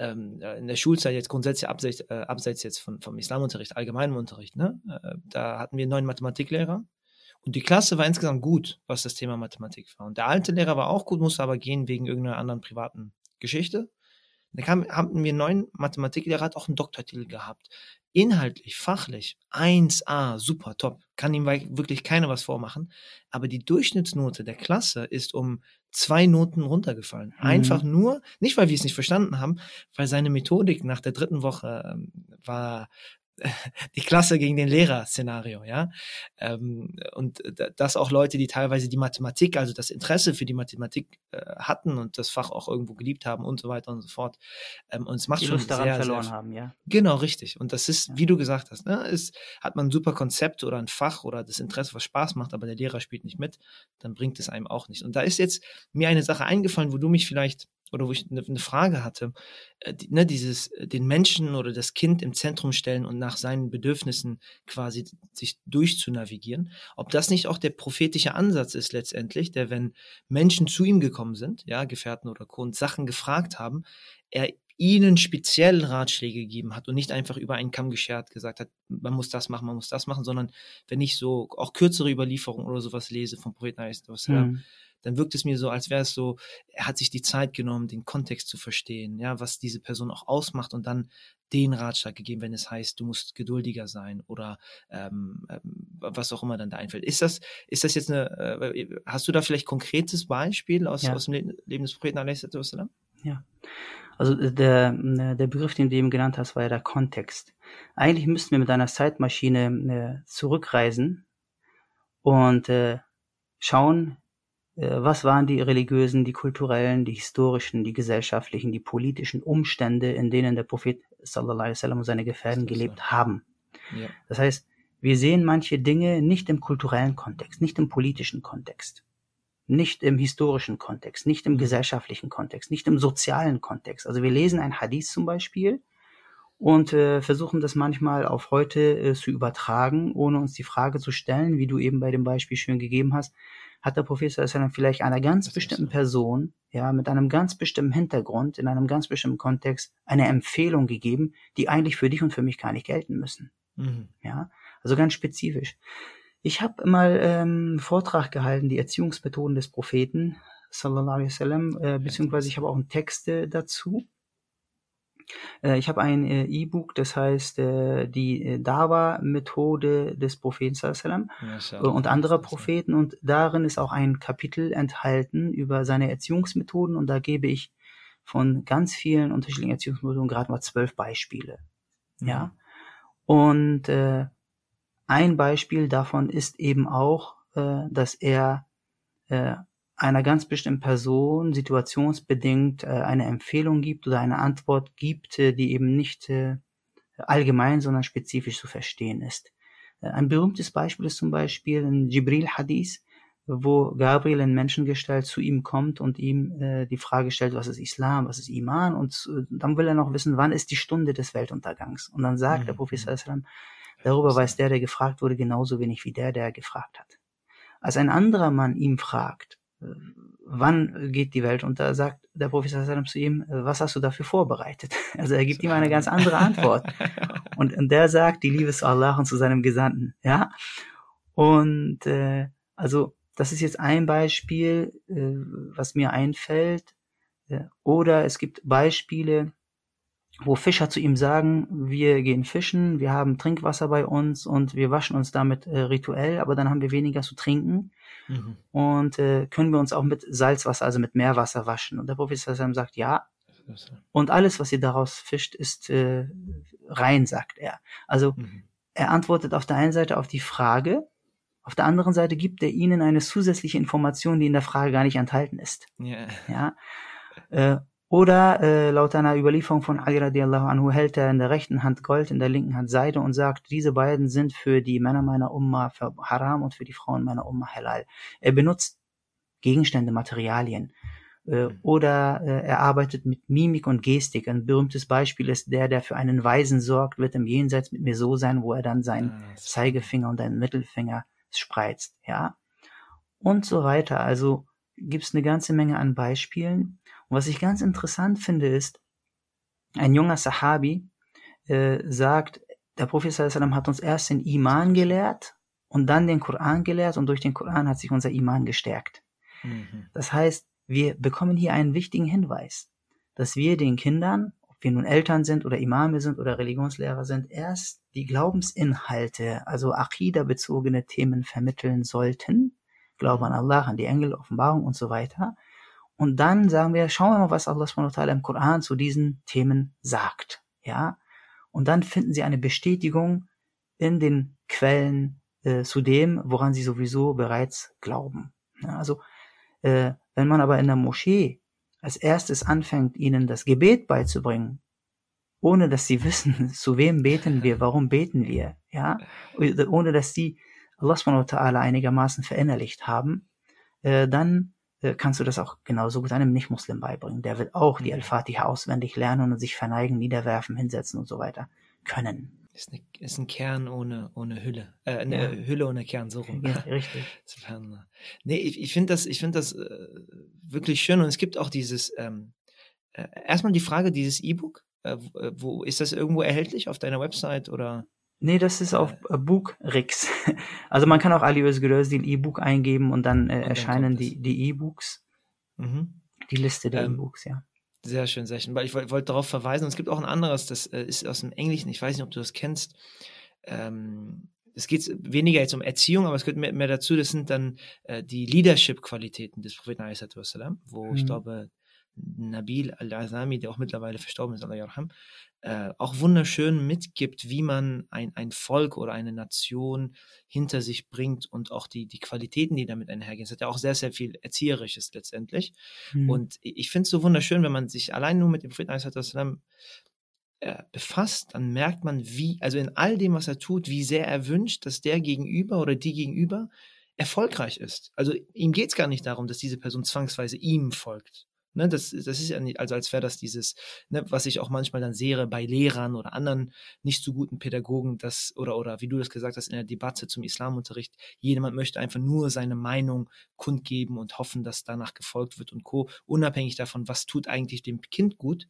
ähm, in der Schulzeit jetzt grundsätzlich abseits, äh, abseits jetzt von, vom Islamunterricht, allgemeinem Unterricht, ne? Äh, da hatten wir einen neuen Mathematiklehrer und die Klasse war insgesamt gut, was das Thema Mathematik war. Und der alte Lehrer war auch gut, musste aber gehen wegen irgendeiner anderen privaten Geschichte. Da kam, hatten wir einen neuen Mathematiklehrer, hat auch einen Doktortitel gehabt. Inhaltlich, fachlich, 1A, super, top. Kann ihm wirklich keiner was vormachen. Aber die Durchschnittsnote der Klasse ist um zwei Noten runtergefallen. Mhm. Einfach nur, nicht weil wir es nicht verstanden haben, weil seine Methodik nach der dritten Woche ähm, war (laughs) die Klasse gegen den Lehrer-Szenario, ja. Ähm, und das auch Leute, die teilweise die Mathematik, also das Interesse für die Mathematik äh, hatten und das Fach auch irgendwo geliebt haben und so weiter und so fort. Ähm, und es macht die schon Lust daran sehr, verloren sehr, haben, ja. Genau, richtig. Und das ist, ja. wie du gesagt hast, ne, ist, hat man ein super Konzept oder ein Fach oder das Interesse, was Spaß macht, aber der Lehrer spielt nicht mit, dann bringt es einem auch nicht. Und da ist jetzt mir eine Sache eingefallen, wo du mich vielleicht oder wo ich eine, eine Frage hatte, äh, die, ne, dieses äh, den Menschen oder das Kind im Zentrum stellen und nach seinen Bedürfnissen quasi sich durchzunavigieren, ob das nicht auch der prophetische Ansatz ist letztendlich, der wenn Menschen zu ihm gekommen sind, ja, Gefährten oder Co. und Sachen gefragt haben, er ihnen speziell Ratschläge gegeben hat und nicht einfach über einen Kamm geschert gesagt hat, man muss das machen, man muss das machen, sondern wenn ich so auch kürzere Überlieferungen oder sowas lese vom Propheten, mhm dann wirkt es mir so, als wäre es so, er hat sich die Zeit genommen, den Kontext zu verstehen, ja, was diese Person auch ausmacht und dann den Ratschlag gegeben, wenn es heißt, du musst geduldiger sein oder ähm, ähm, was auch immer dann da einfällt. Ist das, ist das jetzt eine, äh, hast du da vielleicht konkretes Beispiel aus, ja. aus dem Leben des Propheten a.s.? Ja. Also äh, der, äh, der Begriff, den du eben genannt hast, war ja der Kontext. Eigentlich müssten wir mit einer Zeitmaschine äh, zurückreisen und äh, schauen, was waren die religiösen, die kulturellen, die historischen, die gesellschaftlichen, die politischen Umstände, in denen der Prophet sallallahu alaihi wasallam und seine Gefährten gelebt haben. Ja. Das heißt, wir sehen manche Dinge nicht im kulturellen Kontext, nicht im politischen Kontext, nicht im historischen Kontext, nicht im mhm. gesellschaftlichen Kontext, nicht im sozialen Kontext. Also wir lesen ein Hadith zum Beispiel und äh, versuchen das manchmal auf heute äh, zu übertragen, ohne uns die Frage zu stellen, wie du eben bei dem Beispiel schön gegeben hast, hat der Prophet vielleicht einer ganz das bestimmten so. Person, ja, mit einem ganz bestimmten Hintergrund, in einem ganz bestimmten Kontext eine Empfehlung gegeben, die eigentlich für dich und für mich gar nicht gelten müssen. Mhm. Ja, also ganz spezifisch. Ich habe mal ähm, Vortrag gehalten, die Erziehungsmethoden des Propheten, sallallahu alaihi wasallam, äh, beziehungsweise ich habe auch einen Text äh, dazu. Äh, ich habe ein äh, E-Book, das heißt äh, die Dawa-Methode des Propheten sallam, ja, und anderer Propheten und darin ist auch ein Kapitel enthalten über seine Erziehungsmethoden und da gebe ich von ganz vielen unterschiedlichen Erziehungsmethoden gerade mal zwölf Beispiele. Mhm. Ja. Und äh, ein Beispiel davon ist eben auch, äh, dass er äh, einer ganz bestimmten Person situationsbedingt äh, eine Empfehlung gibt oder eine Antwort gibt, äh, die eben nicht äh, allgemein, sondern spezifisch zu verstehen ist. Äh, ein berühmtes Beispiel ist zum Beispiel ein Jibril-Hadith, wo Gabriel in Menschengestalt zu ihm kommt und ihm äh, die Frage stellt, was ist Islam, was ist Iman und äh, dann will er noch wissen, wann ist die Stunde des Weltuntergangs. Und dann sagt mhm. der Prophet sallam, darüber weiß der, der gefragt wurde, genauso wenig wie der, der gefragt hat. Als ein anderer Mann ihm fragt, wann geht die Welt unter, sagt der Prophet zu ihm, was hast du dafür vorbereitet? (laughs) Also er gibt ihm eine ganz andere Antwort. (laughs) Und, und der sagt, die Liebe zu Allah und zu seinem Gesandten. Ja. Und äh, also das ist jetzt ein Beispiel, äh, was mir einfällt. Äh, oder es gibt Beispiele, wo Fischer zu ihm sagen, wir gehen fischen, wir haben Trinkwasser bei uns und wir waschen uns damit äh, rituell, aber dann haben wir weniger zu trinken mhm. und äh, können wir uns auch mit Salzwasser, also mit Meerwasser waschen. Und der Prophet sagt, ja. Und alles, was ihr daraus fischt, ist äh, rein, sagt er. Also mhm. er antwortet auf der einen Seite auf die Frage, auf der anderen Seite gibt er ihnen eine zusätzliche Information, die in der Frage gar nicht enthalten ist. Yeah. Ja. Oder äh, laut einer Überlieferung von Ali radiallahu anhu hält er in der rechten Hand Gold, in der linken Hand Seide und sagt, diese beiden sind für die Männer meiner Umma haram und für die Frauen meiner Umma halal. Er benutzt Gegenstände, Materialien. Äh, mhm. oder äh, er arbeitet mit Mimik und Gestik. Ein berühmtes Beispiel ist der, der für einen Weisen sorgt, wird im Jenseits mit mir so sein, wo er dann seinen ah, Zeigefinger und einen Mittelfinger spreizt, ja. Und so weiter. Also gibt es eine ganze Menge an Beispielen. Und was ich ganz interessant finde, ist, ein junger Sahabi äh, sagt, der Prophet sallam hat uns erst den Iman gelehrt und dann den Koran gelehrt und durch den Koran hat sich unser Iman gestärkt. Mhm. Das heißt, wir bekommen hier einen wichtigen Hinweis, dass wir den Kindern, ob wir nun Eltern sind oder Imame sind oder Religionslehrer sind, erst die Glaubensinhalte, also Aqidah-bezogene Themen vermitteln sollten. Glauben an Allah, an die Engel, Offenbarung und so weiter. Und dann sagen wir, schauen wir mal, was Allah subhanahu im Koran zu diesen Themen sagt. Ja. Und dann finden sie eine Bestätigung in den Quellen äh, zu dem, woran sie sowieso bereits glauben. Ja, also äh, wenn man aber in der Moschee als erstes anfängt, ihnen das Gebet beizubringen, ohne dass sie (laughs) wissen, zu wem beten wir, warum beten wir, ja, ohne dass sie Allah subhanahu wa ta'ala einigermaßen verinnerlicht haben, äh, dann äh, kannst du das auch genauso gut einem Nicht-Muslim beibringen. Der wird auch die Al-Fatiha auswendig lernen und sich verneigen, niederwerfen, hinsetzen und so weiter können. Ist, eine, ist ein Kern ohne, ohne Hülle. Äh, eine ja. Hülle ohne Kern, so rum. Ja, richtig. (laughs) nee, ich, ich finde das, ich find das äh, wirklich schön und es gibt auch dieses, ähm, äh, erstmal die Frage, dieses E-Book, äh, äh, wo ist das irgendwo erhältlich auf deiner Website oder? Nee, das ist auf äh, Bookrix. (laughs) Also man kann auch Ali Özgüröz den E-Book eingeben und dann äh, und erscheinen dann die, die E-Books. Mhm. Die Liste der ähm, E-Books, ja. Sehr schön, sehr schön. Weil ich wollte darauf verweisen, es gibt auch ein anderes, das äh, ist aus dem Englischen, ich weiß nicht, ob du das kennst. Ähm, es geht weniger jetzt um Erziehung, aber es gehört mehr, mehr dazu, das sind dann äh, die Leadership-Qualitäten des Propheten, wo mhm. ich glaube, Nabil al-Azami, der auch mittlerweile verstorben ist, äh, auch wunderschön mitgibt, wie man ein, ein Volk oder eine Nation hinter sich bringt und auch die, die Qualitäten, die damit einhergehen. Es hat ja auch sehr, sehr viel Erzieherisches letztendlich. Mhm. Und ich finde es so wunderschön, wenn man sich allein nur mit dem Propheten äh, befasst, dann merkt man, wie, also in all dem, was er tut, wie sehr er wünscht, dass der Gegenüber oder die Gegenüber erfolgreich ist. Also ihm geht es gar nicht darum, dass diese Person zwangsweise ihm folgt, Ne, das, das ist ja nicht, also als wäre das dieses, ne, was ich auch manchmal dann sehe bei Lehrern oder anderen nicht so guten Pädagogen, das, oder, oder wie du das gesagt hast in der Debatte zum Islamunterricht, jemand möchte einfach nur seine Meinung kundgeben und hoffen, dass danach gefolgt wird und Co., unabhängig davon, was tut eigentlich dem Kind gut.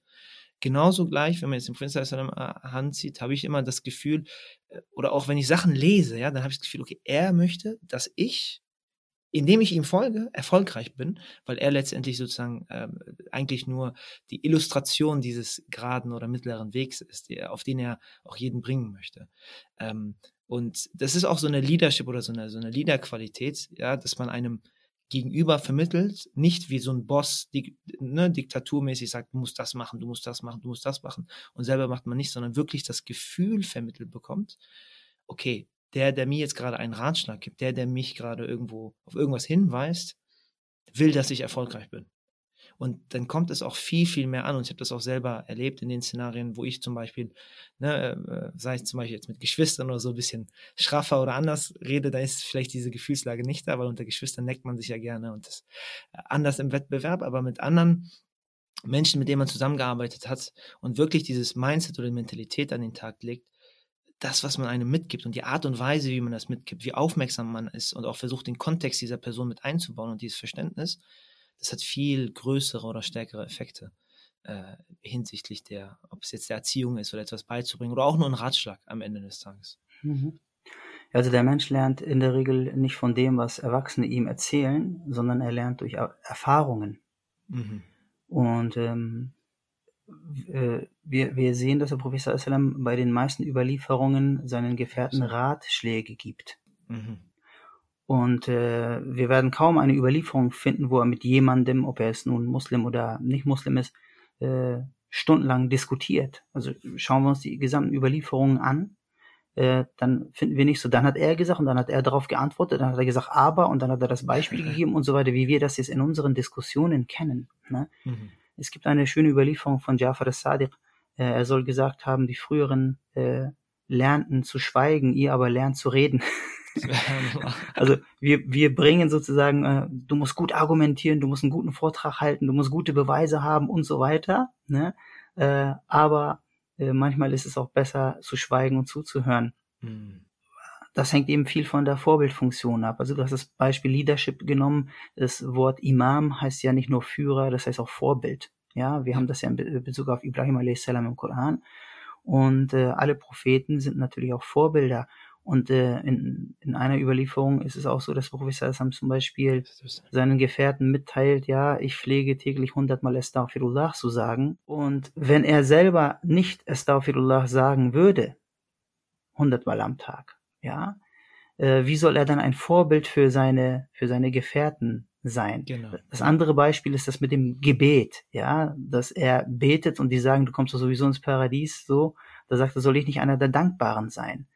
Genauso gleich, wenn man jetzt den Prinz Hand sieht, habe ich immer das Gefühl, äh, oder auch wenn ich Sachen lese, ja, dann habe ich das Gefühl, okay, er möchte, dass ich indem ich ihm folge, erfolgreich bin, weil er letztendlich sozusagen ähm, eigentlich nur die Illustration dieses geraden oder mittleren Wegs ist, die, auf den er auch jeden bringen möchte. Ähm, und das ist auch so eine Leadership oder so eine, so eine Leaderqualität, ja, dass man einem gegenüber vermittelt, nicht wie so ein Boss dik, ne, diktaturmäßig sagt, du musst das machen, du musst das machen, du musst das machen und selber macht man nicht, sondern wirklich das Gefühl vermittelt bekommt, okay, der, der mir jetzt gerade einen Ratschlag gibt, der, der mich gerade irgendwo auf irgendwas hinweist, will, dass ich erfolgreich bin. Und dann kommt es auch viel, viel mehr an. Und ich habe das auch selber erlebt in den Szenarien, wo ich zum Beispiel, ne, äh, sei es zum Beispiel jetzt mit Geschwistern oder so ein bisschen schraffer oder anders rede, da ist vielleicht diese Gefühlslage nicht da, weil unter Geschwistern neckt man sich ja gerne und das anders im Wettbewerb, aber mit anderen Menschen, mit denen man zusammengearbeitet hat und wirklich dieses Mindset oder Mentalität an den Tag legt, das, was man einem mitgibt und die Art und Weise, wie man das mitgibt, wie aufmerksam man ist und auch versucht, den Kontext dieser Person mit einzubauen und dieses Verständnis, das hat viel größere oder stärkere Effekte äh, hinsichtlich der, ob es jetzt der Erziehung ist oder etwas beizubringen oder auch nur ein Ratschlag am Ende des Tages. Mhm. Also der Mensch lernt in der Regel nicht von dem, was Erwachsene ihm erzählen, sondern er lernt durch Erfahrungen. Mhm. Und ähm, äh, wir, wir sehen, dass der Prophet sallam bei den meisten Überlieferungen seinen Gefährten Ratschläge gibt. Mhm. Und äh, wir werden kaum eine Überlieferung finden, wo er mit jemandem, ob er jetzt nun Muslim oder nicht Muslim ist, äh, stundenlang diskutiert. Also schauen wir uns die gesamten Überlieferungen an, äh, dann finden wir nicht so, dann hat er gesagt und dann hat er darauf geantwortet, dann hat er gesagt, aber und dann hat er das Beispiel (laughs) gegeben und so weiter, wie wir das jetzt in unseren Diskussionen kennen. Ne? Mhm Es gibt eine schöne Überlieferung von Jafar al-Sadiq. Äh, er soll gesagt haben, die früheren äh, lernten zu schweigen, ihr aber lernt zu reden. (laughs) also wir, wir bringen sozusagen, äh, du musst gut argumentieren, du musst einen guten Vortrag halten, du musst gute Beweise haben und so weiter. Ne? Äh, aber äh, manchmal ist es auch besser zu schweigen und zuzuhören. Mhm. Das hängt eben viel von der Vorbildfunktion ab. Also du hast das Beispiel Leadership genommen. Das Wort Imam heißt ja nicht nur Führer, das heißt auch Vorbild. Ja, wir haben das ja in Bezug auf Ibrahim a.s. im Koran. Und äh, alle Propheten sind natürlich auch Vorbilder. Und äh, in, in einer Überlieferung ist es auch so, dass Prophet Sallam zum Beispiel seinen Gefährten mitteilt, ja, ich pflege täglich hundertmal Astaghfirullah zu sagen. Und wenn er selber nicht Astaghfirullah sagen würde, hundertmal am Tag, ja, äh, wie soll er dann ein Vorbild für seine, für seine Gefährten sein? Genau. Das andere Beispiel ist das mit dem Gebet, ja, dass er betet und die sagen, du kommst doch sowieso ins Paradies, so. Da sagt er, soll ich nicht einer der Dankbaren sein?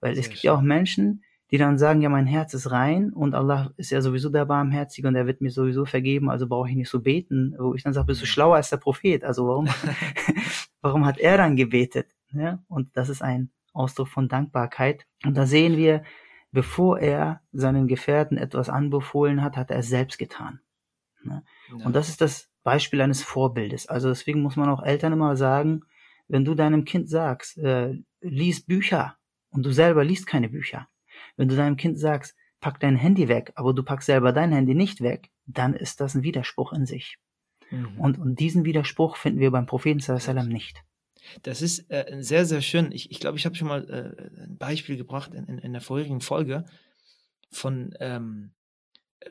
Weil Sehr es gibt ja auch Menschen, die dann sagen, ja, mein Herz ist rein und Allah ist ja sowieso der Barmherzige und er wird mir sowieso vergeben, also brauche ich nicht so beten, wo ich dann sage, bist du schlauer als der Prophet, also warum, (laughs) (laughs) warum hat er dann gebetet? Ja? Und das ist ein Ausdruck von Dankbarkeit. Und da sehen wir, bevor er seinen Gefährten etwas anbefohlen hat, hat er es selbst getan. Ja? Und das ist das Beispiel eines Vorbildes. Also deswegen muss man auch Eltern immer sagen, wenn du deinem Kind sagst, äh, lies Bücher, und du selber liest keine Bücher. Wenn du deinem Kind sagst, pack dein Handy weg, aber du packst selber dein Handy nicht weg, dann ist das ein Widerspruch in sich. Mhm. Und, und diesen Widerspruch finden wir beim Propheten sallam nicht. Das ist äh, sehr, sehr schön. Ich glaube, ich, glaub, ich habe schon mal äh, ein Beispiel gebracht in, in, in, der vorherigen Folge von ähm,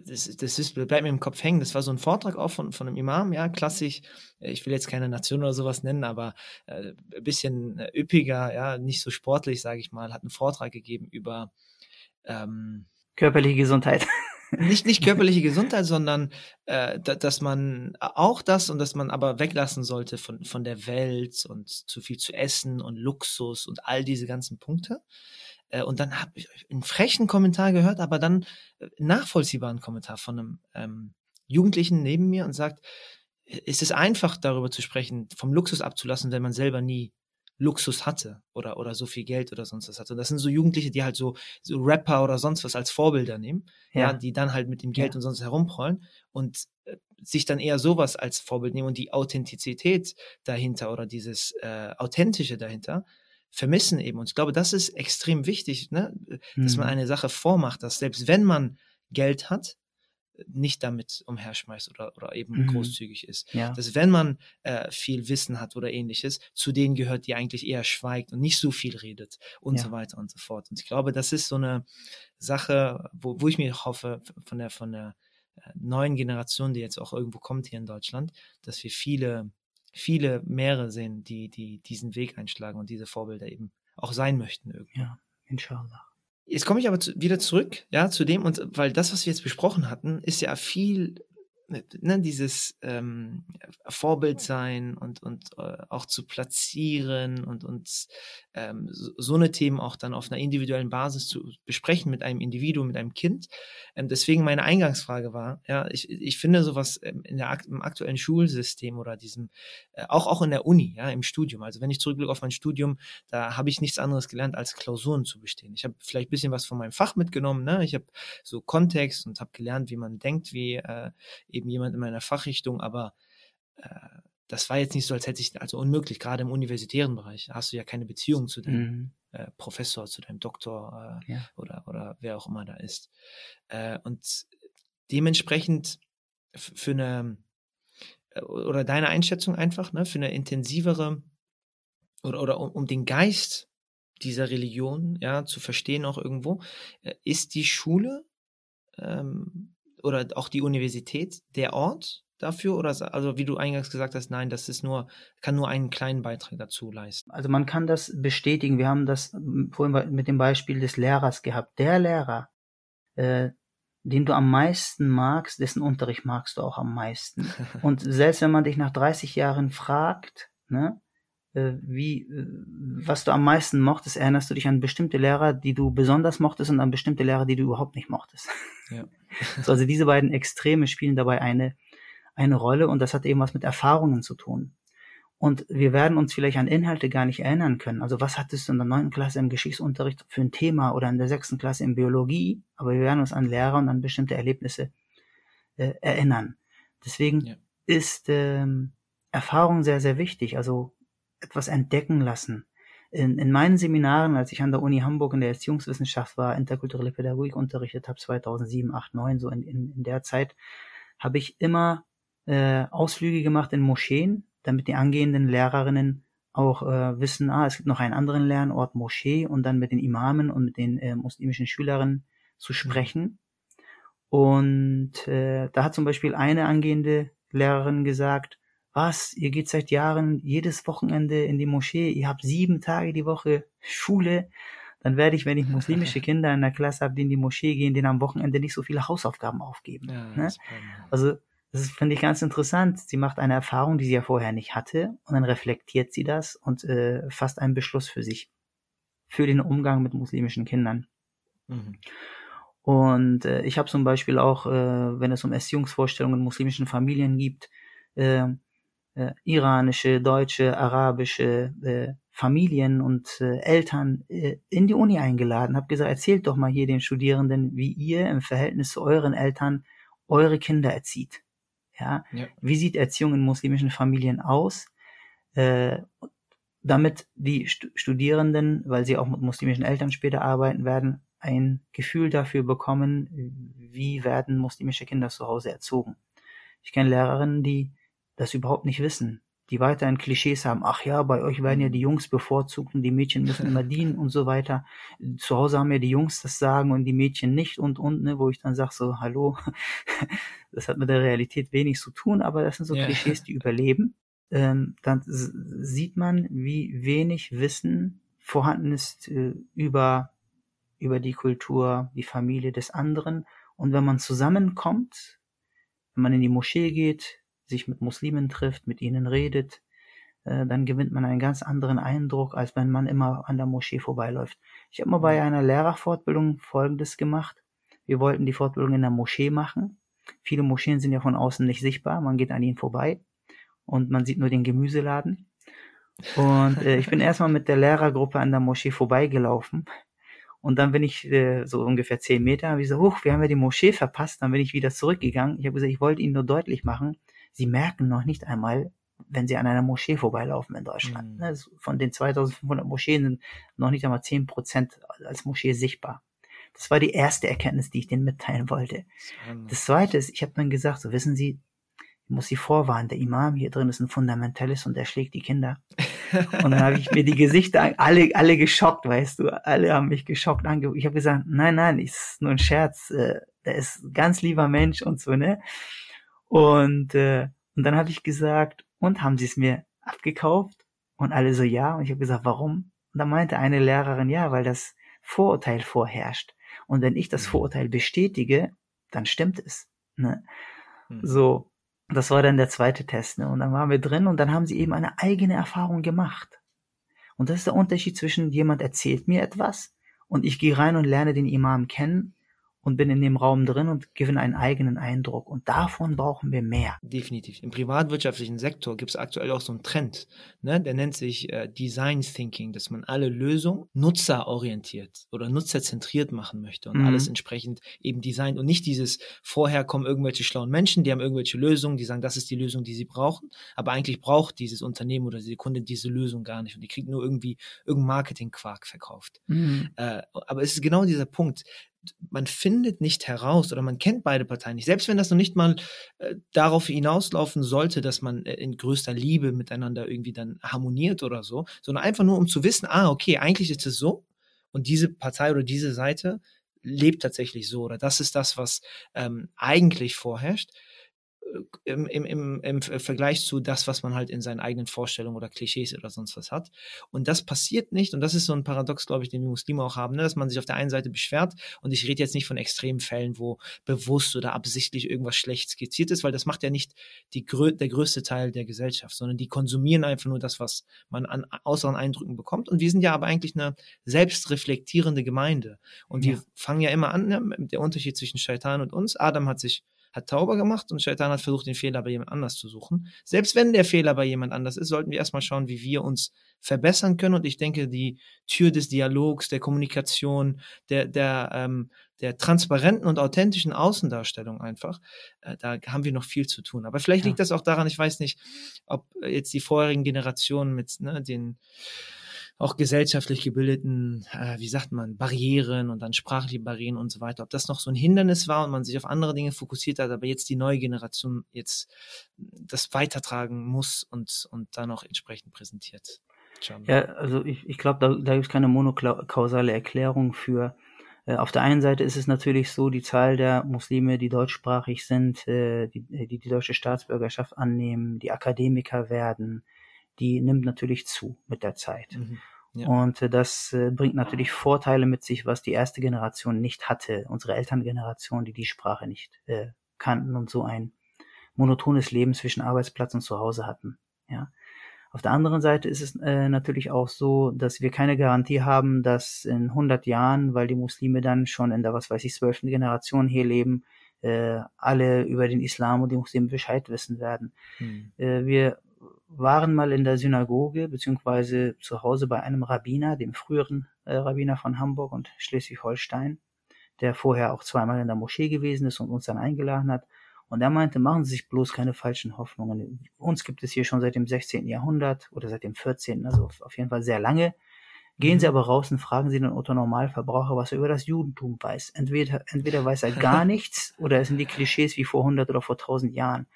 das, das ist, bleibt mir im Kopf hängen. Das war so ein Vortrag auch von, von einem Imam, ja, klassisch. Ich will jetzt keine Nation oder sowas nennen, aber äh, ein bisschen äh, üppiger, ja, nicht so sportlich, sage ich mal, hat einen Vortrag gegeben über ähm, körperliche Gesundheit. (laughs) Nicht, nicht körperliche Gesundheit, sondern äh, dass man auch das und dass man aber weglassen sollte von, von der Welt und zu viel zu essen und Luxus und all diese ganzen Punkte. Äh, und dann habe ich einen frechen Kommentar gehört, aber dann äh, nachvollziehbaren Kommentar von einem ähm, Jugendlichen neben mir und sagt, ist es einfach darüber zu sprechen, vom Luxus abzulassen, wenn man selber nie Luxus hatte oder, oder so viel Geld oder sonst was hatte. Und das sind so Jugendliche, die halt so, so Rapper oder sonst was als Vorbilder nehmen, ja, ja die dann halt mit dem Geld ja. und sonst herumprollen und äh, sich dann eher sowas als Vorbild nehmen und die Authentizität dahinter oder dieses äh, Authentische dahinter vermissen eben. Und ich glaube, das ist extrem wichtig, ne? dass mhm. man eine Sache vormacht, dass selbst wenn man Geld hat, nicht damit umherschmeißt oder, oder eben mhm. großzügig ist. Ja. Dass wenn man äh, viel Wissen hat oder ähnliches, zu denen gehört, die eigentlich eher schweigt und nicht so viel redet und ja. so weiter und so fort. Und ich glaube, das ist so eine Sache, wo, wo ich mir hoffe, von der, von der äh, neuen Generation, die jetzt auch irgendwo kommt hier in Deutschland, dass wir viele viele mehrere sehen, die, die diesen Weg einschlagen und diese Vorbilder eben auch sein möchten irgendwie. Ja, inshallah. Jetzt komme ich aber zu, wieder zurück, ja, zu dem, und weil das, was wir jetzt besprochen hatten, ist ja viel ne, dieses ähm, Vorbild sein und, und äh, auch zu platzieren und, und ähm, so, so eine Themen auch dann auf einer individuellen Basis zu besprechen mit einem Individuum, mit einem Kind. Ähm, deswegen meine Eingangsfrage war, ja, ich, ich finde sowas ähm, in der, im aktuellen Schulsystem oder diesem, äh, auch, auch in der Uni, ja, im Studium. Also wenn ich zurückblicke auf mein Studium, da habe ich nichts anderes gelernt, als Klausuren zu bestehen. Ich habe vielleicht ein bisschen was von meinem Fach mitgenommen, ne? ich habe so Kontext und habe gelernt, wie man denkt, wie äh, eben jemand in meiner Fachrichtung, aber äh, das war jetzt nicht so, als hätte ich, also unmöglich, gerade im universitären Bereich hast du ja keine Beziehung zu deinem mhm. äh, Professor, zu deinem Doktor äh, ja. oder, oder wer auch immer da ist. Äh, und dementsprechend für eine, äh, oder deine Einschätzung einfach, ne, für eine intensivere oder, oder um, um den Geist dieser Religion ja zu verstehen auch irgendwo, äh, ist die Schule ähm, oder auch die Universität der Ort dafür oder also wie du eingangs gesagt hast, nein, das ist nur kann nur einen kleinen Beitrag dazu leisten. Also man kann das bestätigen. Wir haben das vorhin mit dem Beispiel des Lehrers gehabt. Der Lehrer, äh, den du am meisten magst, dessen Unterricht magst du auch am meisten. (laughs) Und selbst wenn man dich nach 30 Jahren fragt, ne, wie, äh, was du am meisten mochtest, erinnerst du dich an bestimmte Lehrer, die du besonders mochtest und an bestimmte Lehrer, die du überhaupt nicht mochtest. Ja. (laughs) so, also diese beiden Extreme spielen dabei eine, eine Rolle und das hat eben was mit Erfahrungen zu tun. Und wir werden uns vielleicht an Inhalte gar nicht erinnern können. Also was hattest du in der neunten Klasse im Geschichtsunterricht für ein Thema oder in der sechsten Klasse in Biologie? Aber wir werden uns an Lehrer und an bestimmte Erlebnisse äh, erinnern. Deswegen ja. ist ähm, Erfahrung sehr, sehr wichtig. Also etwas entdecken lassen. In, in meinen Seminaren, als ich an der Uni Hamburg in der Erziehungswissenschaft war, interkulturelle Pädagogik unterrichtet habe, 2007, 8, 9, so in, in, in der Zeit, habe ich immer äh, Ausflüge gemacht in Moscheen, damit die angehenden Lehrerinnen auch äh, wissen, ah, es gibt noch einen anderen Lernort, Moschee, und dann mit den Imamen und mit den äh, muslimischen Schülerinnen zu sprechen. Und äh, da hat zum Beispiel eine angehende Lehrerin gesagt, was, ihr geht seit Jahren jedes Wochenende in die Moschee, ihr habt sieben Tage die Woche Schule, dann werde ich, wenn ich muslimische (laughs) Kinder in der Klasse habe, die in die Moschee gehen, denen am Wochenende nicht so viele Hausaufgaben aufgeben. Ja, ne? Also das finde ich ganz interessant. Sie macht eine Erfahrung, die sie ja vorher nicht hatte, und dann reflektiert sie das und äh, fasst einen Beschluss für sich, für den Umgang mit muslimischen Kindern. Mhm. Und äh, ich habe zum Beispiel auch, äh, wenn es um Erziehungsvorstellungen in muslimischen Familien gibt, äh, äh, iranische, deutsche, arabische äh, Familien und äh, Eltern äh, in die Uni eingeladen, habe gesagt, erzählt doch mal hier den Studierenden, wie ihr im Verhältnis zu euren Eltern eure Kinder erzieht. Ja? ja. Wie sieht Erziehung in muslimischen Familien aus? Äh, damit die Studierenden, weil sie auch mit muslimischen Eltern später arbeiten werden, ein Gefühl dafür bekommen, wie werden muslimische Kinder zu Hause erzogen. Ich kenne Lehrerinnen, die das überhaupt nicht wissen, die weiterhin Klischees haben, ach ja, bei euch werden ja die Jungs bevorzugt und die Mädchen müssen immer (laughs) dienen und so weiter. Zu Hause haben ja die Jungs das Sagen und die Mädchen nicht und und, ne, wo ich dann sage so, hallo, (laughs) das hat mit der Realität wenig zu tun, aber das sind so ja. Klischees, die überleben. Ähm, dann sieht man, wie wenig Wissen vorhanden ist äh, über, über die Kultur, die Familie des anderen. Und wenn man zusammenkommt, wenn man in die Moschee geht, sich mit Muslimen trifft, mit ihnen redet, äh, dann gewinnt man einen ganz anderen Eindruck, als wenn man immer an der Moschee vorbeiläuft. Ich habe mal bei einer Lehrerfortbildung Folgendes gemacht. Wir wollten die Fortbildung in der Moschee machen. Viele Moscheen sind ja von außen nicht sichtbar. Man geht an ihnen vorbei und man sieht nur den Gemüseladen. Und äh, ich bin (laughs) erstmal mit der Lehrergruppe an der Moschee vorbeigelaufen. Und dann bin ich äh, so ungefähr zehn Meter, wie so, huch, wir haben ja die Moschee verpasst. Dann bin ich wieder zurückgegangen. Ich habe gesagt, ich wollte Ihnen nur deutlich machen, sie merken noch nicht einmal, wenn sie an einer Moschee vorbeilaufen in Deutschland. Mhm. Von den 2500 Moscheen sind noch nicht einmal 10 Prozent als Moschee sichtbar. Das war die erste Erkenntnis, die ich denen mitteilen wollte. Das zweite ist, ich habe dann gesagt, so wissen Sie, ich muss Sie vorwarnen, der Imam hier drin ist ein Fundamentalist und der schlägt die Kinder. (laughs) Und dann habe ich mir die Gesichter, alle, alle geschockt, weißt du, alle haben mich geschockt angeguckt. Ich habe gesagt, nein, nein, ist nur ein Scherz, äh, der ist ein ganz lieber Mensch und so, ne? Und, äh, und dann habe ich gesagt, und haben sie es mir abgekauft? Und alle so, ja. Und ich habe gesagt, warum? Und dann meinte eine Lehrerin, ja, weil das Vorurteil vorherrscht. Und wenn ich das mhm. Vorurteil bestätige, dann stimmt es. Ne? Mhm. So, das war dann der zweite Test. Ne? Und dann waren wir drin und dann haben sie eben eine eigene Erfahrung gemacht. Und das ist der Unterschied zwischen jemand erzählt mir etwas und ich gehe rein und lerne den Imam kennen und bin in dem Raum drin und gewinne einen eigenen Eindruck. Und davon brauchen wir mehr. Definitiv. Im privatwirtschaftlichen Sektor gibt es aktuell auch so einen Trend, ne? der nennt sich äh, Design Thinking, dass man alle Lösungen nutzerorientiert oder nutzerzentriert machen möchte und mhm. alles entsprechend eben designt und nicht dieses vorher kommen irgendwelche schlauen Menschen, die haben irgendwelche Lösungen, die sagen, das ist die Lösung, die sie brauchen, aber eigentlich braucht dieses Unternehmen oder diese Kunde diese Lösung gar nicht und die kriegt nur irgendwie irgendeinen Marketing-Quark verkauft. Mhm. Äh, aber es ist genau dieser Punkt man findet nicht heraus oder man kennt beide Parteien nicht. Selbst wenn das noch nicht mal äh, darauf hinauslaufen sollte, dass man äh, in größter Liebe miteinander irgendwie dann harmoniert oder so, sondern einfach nur um zu wissen, ah, okay, eigentlich ist es so und diese Partei oder diese Seite lebt tatsächlich so oder das ist das, was ähm, eigentlich vorherrscht im, im, im, im Vergleich zu das, was man halt in seinen eigenen Vorstellungen oder Klischees oder sonst was hat. Und das passiert nicht. Und das ist so ein Paradox, glaube ich, den die Muslime auch haben, ne? dass man sich auf der einen Seite beschwert. Und ich rede jetzt nicht von extremen Fällen, wo bewusst oder absichtlich irgendwas schlecht skizziert ist, weil das macht ja nicht die, der größte Teil der Gesellschaft, sondern die konsumieren einfach nur das, was man an äußeren Eindrücken bekommt. Und wir sind ja aber eigentlich eine selbstreflektierende Gemeinde. Und ja. wir fangen ja immer an, ne? der Unterschied zwischen Shaitan und uns. Adam hat sich hat Tauber gemacht und Shaitan hat versucht, den Fehler bei jemand anders zu suchen. Selbst wenn der Fehler bei jemand anders ist, sollten wir erstmal schauen, wie wir uns verbessern können. Und ich denke, die Tür des Dialogs, der Kommunikation, der, der, ähm, der transparenten und authentischen Außendarstellung einfach, äh, da haben wir noch viel zu tun. Aber vielleicht ja. liegt das auch daran, ich weiß nicht, ob jetzt die vorherigen Generationen mit ne, den auch gesellschaftlich gebildeten, äh, wie sagt man, Barrieren und dann sprachliche Barrieren und so weiter, ob das noch so ein Hindernis war und man sich auf andere Dinge fokussiert hat, aber jetzt die neue Generation jetzt das weitertragen muss und, und dann auch entsprechend präsentiert. Ja, also ich, ich glaube, da, da gibt es keine monokausale Erklärung für. Äh, auf der einen Seite ist es natürlich so, die Zahl der Muslime, die deutschsprachig sind, äh, die, die die deutsche Staatsbürgerschaft annehmen, die Akademiker werden, die nimmt natürlich zu mit der Zeit. Mhm. Ja. Und äh, das äh, bringt natürlich Vorteile mit sich, was die erste Generation nicht hatte, unsere Elterngeneration, die die Sprache nicht äh, kannten und so ein monotones Leben zwischen Arbeitsplatz und Zuhause hatten. Ja. Auf der anderen Seite ist es äh, natürlich auch so, dass wir keine Garantie haben, dass in 100 Jahren, weil die Muslime dann schon in der, was weiß ich, zwölften Generation hier leben, äh, alle über den Islam und die Muslime Bescheid wissen werden. Hm. Äh, wir waren mal in der Synagoge beziehungsweise zu Hause bei einem Rabbiner, dem früheren äh, Rabbiner von Hamburg und Schleswig-Holstein, der vorher auch zweimal in der Moschee gewesen ist und uns dann eingeladen hat. Und er meinte, machen Sie sich bloß keine falschen Hoffnungen. Uns gibt es hier schon seit dem 16. Jahrhundert oder seit dem 14., also auf jeden Fall sehr lange. Gehen Sie mhm. aber raus und fragen Sie den Otto Normalverbraucher, was er über das Judentum weiß. Entweder, entweder weiß er gar (laughs) nichts oder es sind die Klischees wie vor 100 oder vor 1000 Jahren.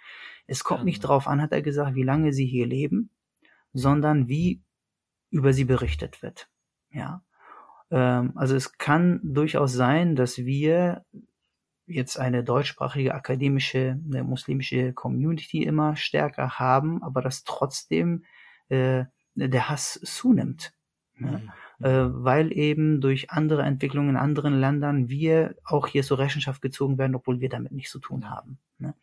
Es kommt nicht darauf an, hat er gesagt, wie lange sie hier leben, sondern wie über sie berichtet wird. Ja. Ähm, also es kann durchaus sein, dass wir jetzt eine deutschsprachige akademische, eine muslimische Community immer stärker haben, aber dass trotzdem äh, der Hass zunimmt. Mhm. Äh, weil eben durch andere Entwicklungen in anderen Ländern wir auch hier zur Rechenschaft gezogen werden, obwohl wir damit nichts zu tun haben. Ne?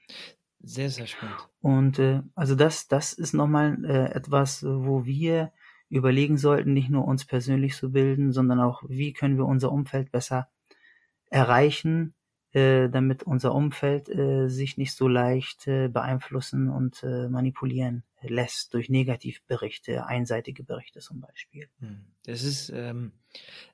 Sehr, sehr spannend. Und äh, also das, das ist nochmal äh, etwas, wo wir überlegen sollten, nicht nur uns persönlich zu bilden, sondern auch, wie können wir unser Umfeld besser erreichen, äh, damit unser Umfeld äh, sich nicht so leicht äh, beeinflussen und äh, manipulieren lässt durch Negativberichte, einseitige Berichte zum Beispiel. Hm. Das ist ähm,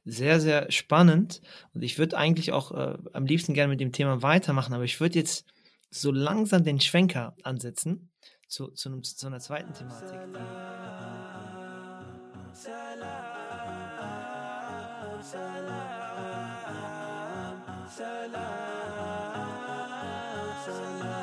sehr, sehr spannend und ich würde eigentlich auch äh, am liebsten gerne mit dem Thema weitermachen, aber ich würde jetzt so langsam den Schwenker ansetzen zu, zu, einem, zu einer zweiten Thematik. Salam, salam, salam.